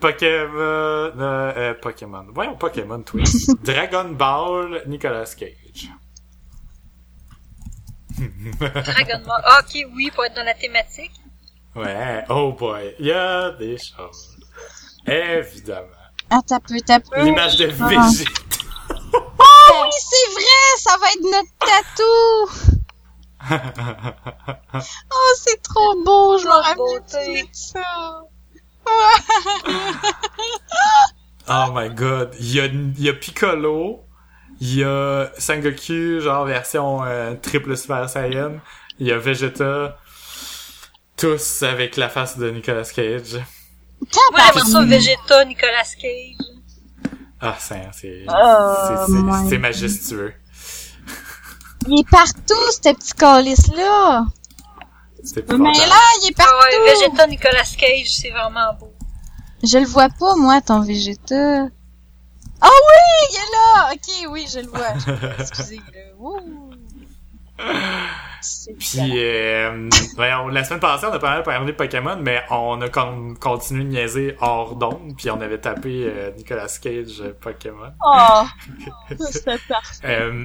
S2: Pokémon, euh, euh, Pokémon. Voyons, Pokémon Twist. [laughs] Dragon Ball, Nicolas Cage. [laughs]
S3: Dragon Ball. Ah, ok, oui, pour être dans la thématique.
S2: Ouais, oh boy, il y a des choses. Évidemment.
S1: Attends, peu, t'as peu.
S2: L'image de
S1: Ah. Oh oui, c'est vrai, ça va être notre tatou. [laughs] Oh, c'est trop beau, je me
S3: Trop
S1: rappelle de ça. [laughs]
S2: Oh my god. Il y a, il y a Piccolo. Il y a Sangoku, genre version euh, triple Super Saiyan. Il y a Vegeta. Tous avec la face de Nicolas Cage.
S3: Moi, j'aimerais ça Vegeta, Nicolas Cage?
S2: Ah, c'est, c'est,
S1: Oh
S2: c'est, c'est, c'est majestueux.
S1: Il est partout, ce petit calice-là.
S2: C'est
S1: Mais là, il est
S3: Ah
S1: partout.
S3: ouais, Vegeta, Nicolas Cage, c'est vraiment beau.
S1: Je le vois pas, moi, ton Vegeta. Ah oui, il est là! Ok, oui, je le vois. [laughs] Excusez,
S2: Puis, euh, la semaine passée, on a pas mal parlé de Pokémon, mais on a con- continué de niaiser hors d'onde, puis on avait tapé euh, Nicolas Cage euh, Pokémon.
S1: Oh! [laughs] C'est parfait.
S2: Euh,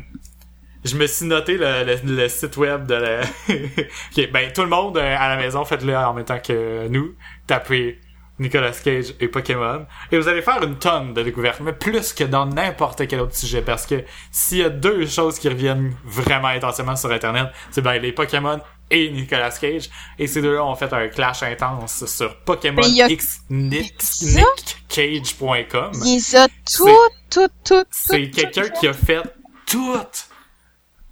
S2: je me suis noté le, le, le site web de la... [laughs] Ok, ben, tout le monde à la maison, faites-le en même temps que nous. Tapez Nicolas Cage et Pokémon. Et vous allez faire une tonne de découvertes, mais plus que dans n'importe quel autre sujet. Parce que s'il y a deux choses qui reviennent vraiment intensément sur Internet, c'est ben les Pokémon et Nicolas Cage. Et ces deux-là ont fait un clash intense sur Pokémon
S1: y a-
S2: X Nick,
S1: Ça?
S2: nickcage.com.
S1: Il les a tout, tout, tout,
S2: C'est
S1: tout,
S2: quelqu'un
S1: tout,
S2: qui a fait toutes,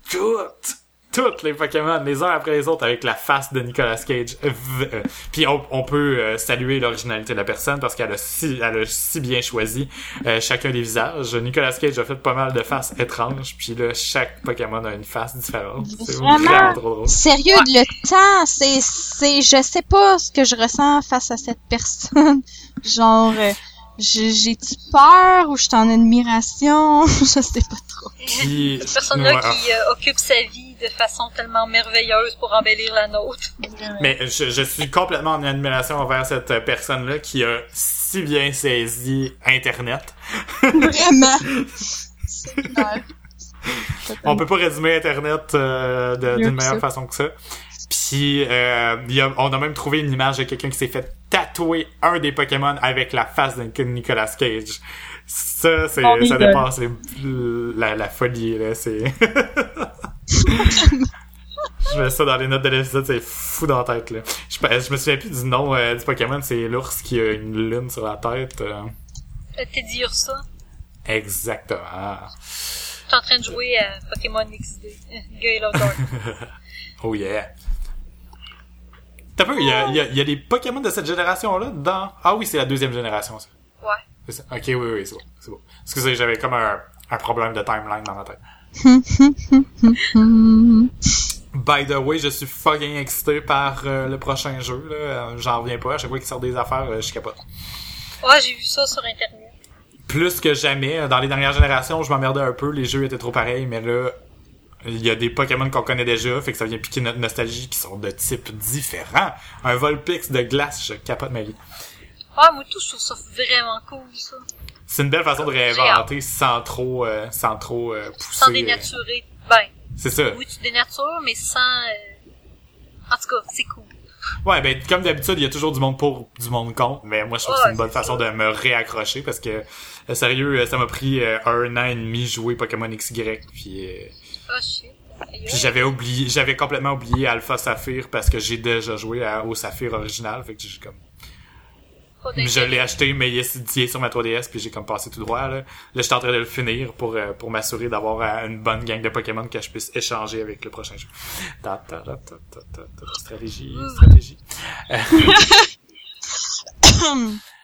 S2: toutes, toutes les Pokémon, les uns après les autres, avec la face de Nicolas Cage. Euh, Puis on, on peut euh, saluer l'originalité de la personne parce qu'elle a si, elle a si bien choisi euh, chacun des visages. Nicolas Cage a fait pas mal de faces étranges, puis là, chaque Pokémon a une face différente. C'est
S1: Vraiment?
S2: vraiment trop drôle.
S1: Sérieux, le temps, c'est, c'est, je sais pas ce que je ressens face à cette personne. [laughs] Genre, euh, j'ai- j'ai-tu peur ou je suis en admiration? [laughs] je sais pas trop.
S2: Puis,
S3: Cette personne-là
S2: ouais,
S3: qui euh, occupe sa vie de façon tellement merveilleuse pour embellir la nôtre.
S2: Mais je, je suis complètement en admiration envers cette personne-là qui a si bien saisi Internet.
S1: Vraiment.
S2: On peut pas résumer Internet euh, d'une meilleure
S1: ça.
S2: façon que ça. Puis euh, il y a- on a même trouvé une image de quelqu'un qui s'est fait tatouer un des Pokémon avec la face de Nicolas Cage. Ça, c'est
S1: Oh,
S2: ça dépasse les- la, la folie là. C'est. [laughs] Je mets ça dans les notes de l'épisode, c'est fou dans la tête là. Je, je me souviens plus du nom euh, du Pokémon, c'est l'ours qui a une lune sur la tête. euh.
S3: Euh, Teddy Ursa.
S2: Exactement.
S3: Je suis en train de jouer à Pokémon XD. Euh, Gale of Dark. [laughs]
S2: Oh yeah. T'as peu, il y a, il y, a, il y a des Pokémon de cette génération-là dans... Ah oui, c'est la deuxième génération, ça.
S3: Ouais.
S2: Ça. Ok, oui, oui, c'est bon. C'est bon. Excusez, j'avais comme un, un problème de timeline dans ma tête. By the way, je suis fucking excité par euh, le prochain jeu. là. Euh, J'en reviens pas. À chaque fois qu'il sort des affaires, euh, je capote.
S3: Ouais, j'ai vu ça sur Internet.
S2: Plus que jamais, dans les dernières générations, je m'emmerdais un peu. Les jeux étaient trop pareils, mais là, il y a des Pokémon qu'on connaît déjà, fait que ça vient piquer notre nostalgie, qui sont de types différents. Un Volpix de glace, je capote ma vie.
S3: Ah, moi, tout, je trouve ça vraiment cool, ça.
S2: C'est une belle façon de réinventer sans trop, euh, sans trop euh, pousser.
S3: Sans
S2: euh,
S3: dénaturer. Ben,
S2: C'est ça.
S3: oui, tu dénatures, mais sans... euh, En tout cas, c'est cool.
S2: Ouais, ben comme d'habitude, il y a toujours du monde pour, du monde contre, mais moi je trouve que c'est une bonne façon de me réaccrocher parce que euh, sérieux, ça m'a pris un an et demi jouer Pokémon XY, puis euh,
S3: Oh, shit.
S2: Puis j'avais oublié, j'avais complètement oublié Alpha Saphir parce que j'ai déjà joué à- au Saphir original, fait que j'ai comme,
S3: pas
S2: je l'ai acheté, mais il est, il est sur ma 3DS, puis j'ai comme passé tout droit, là. Là, j'étais en train de le finir pour, euh, pour m'assurer d'avoir euh, une bonne gang de Pokémon que je puisse échanger avec le prochain jeu. Ta, ta, ta, ta, ta, ta, ta, stratégie, stratégie. [laughs] [laughs]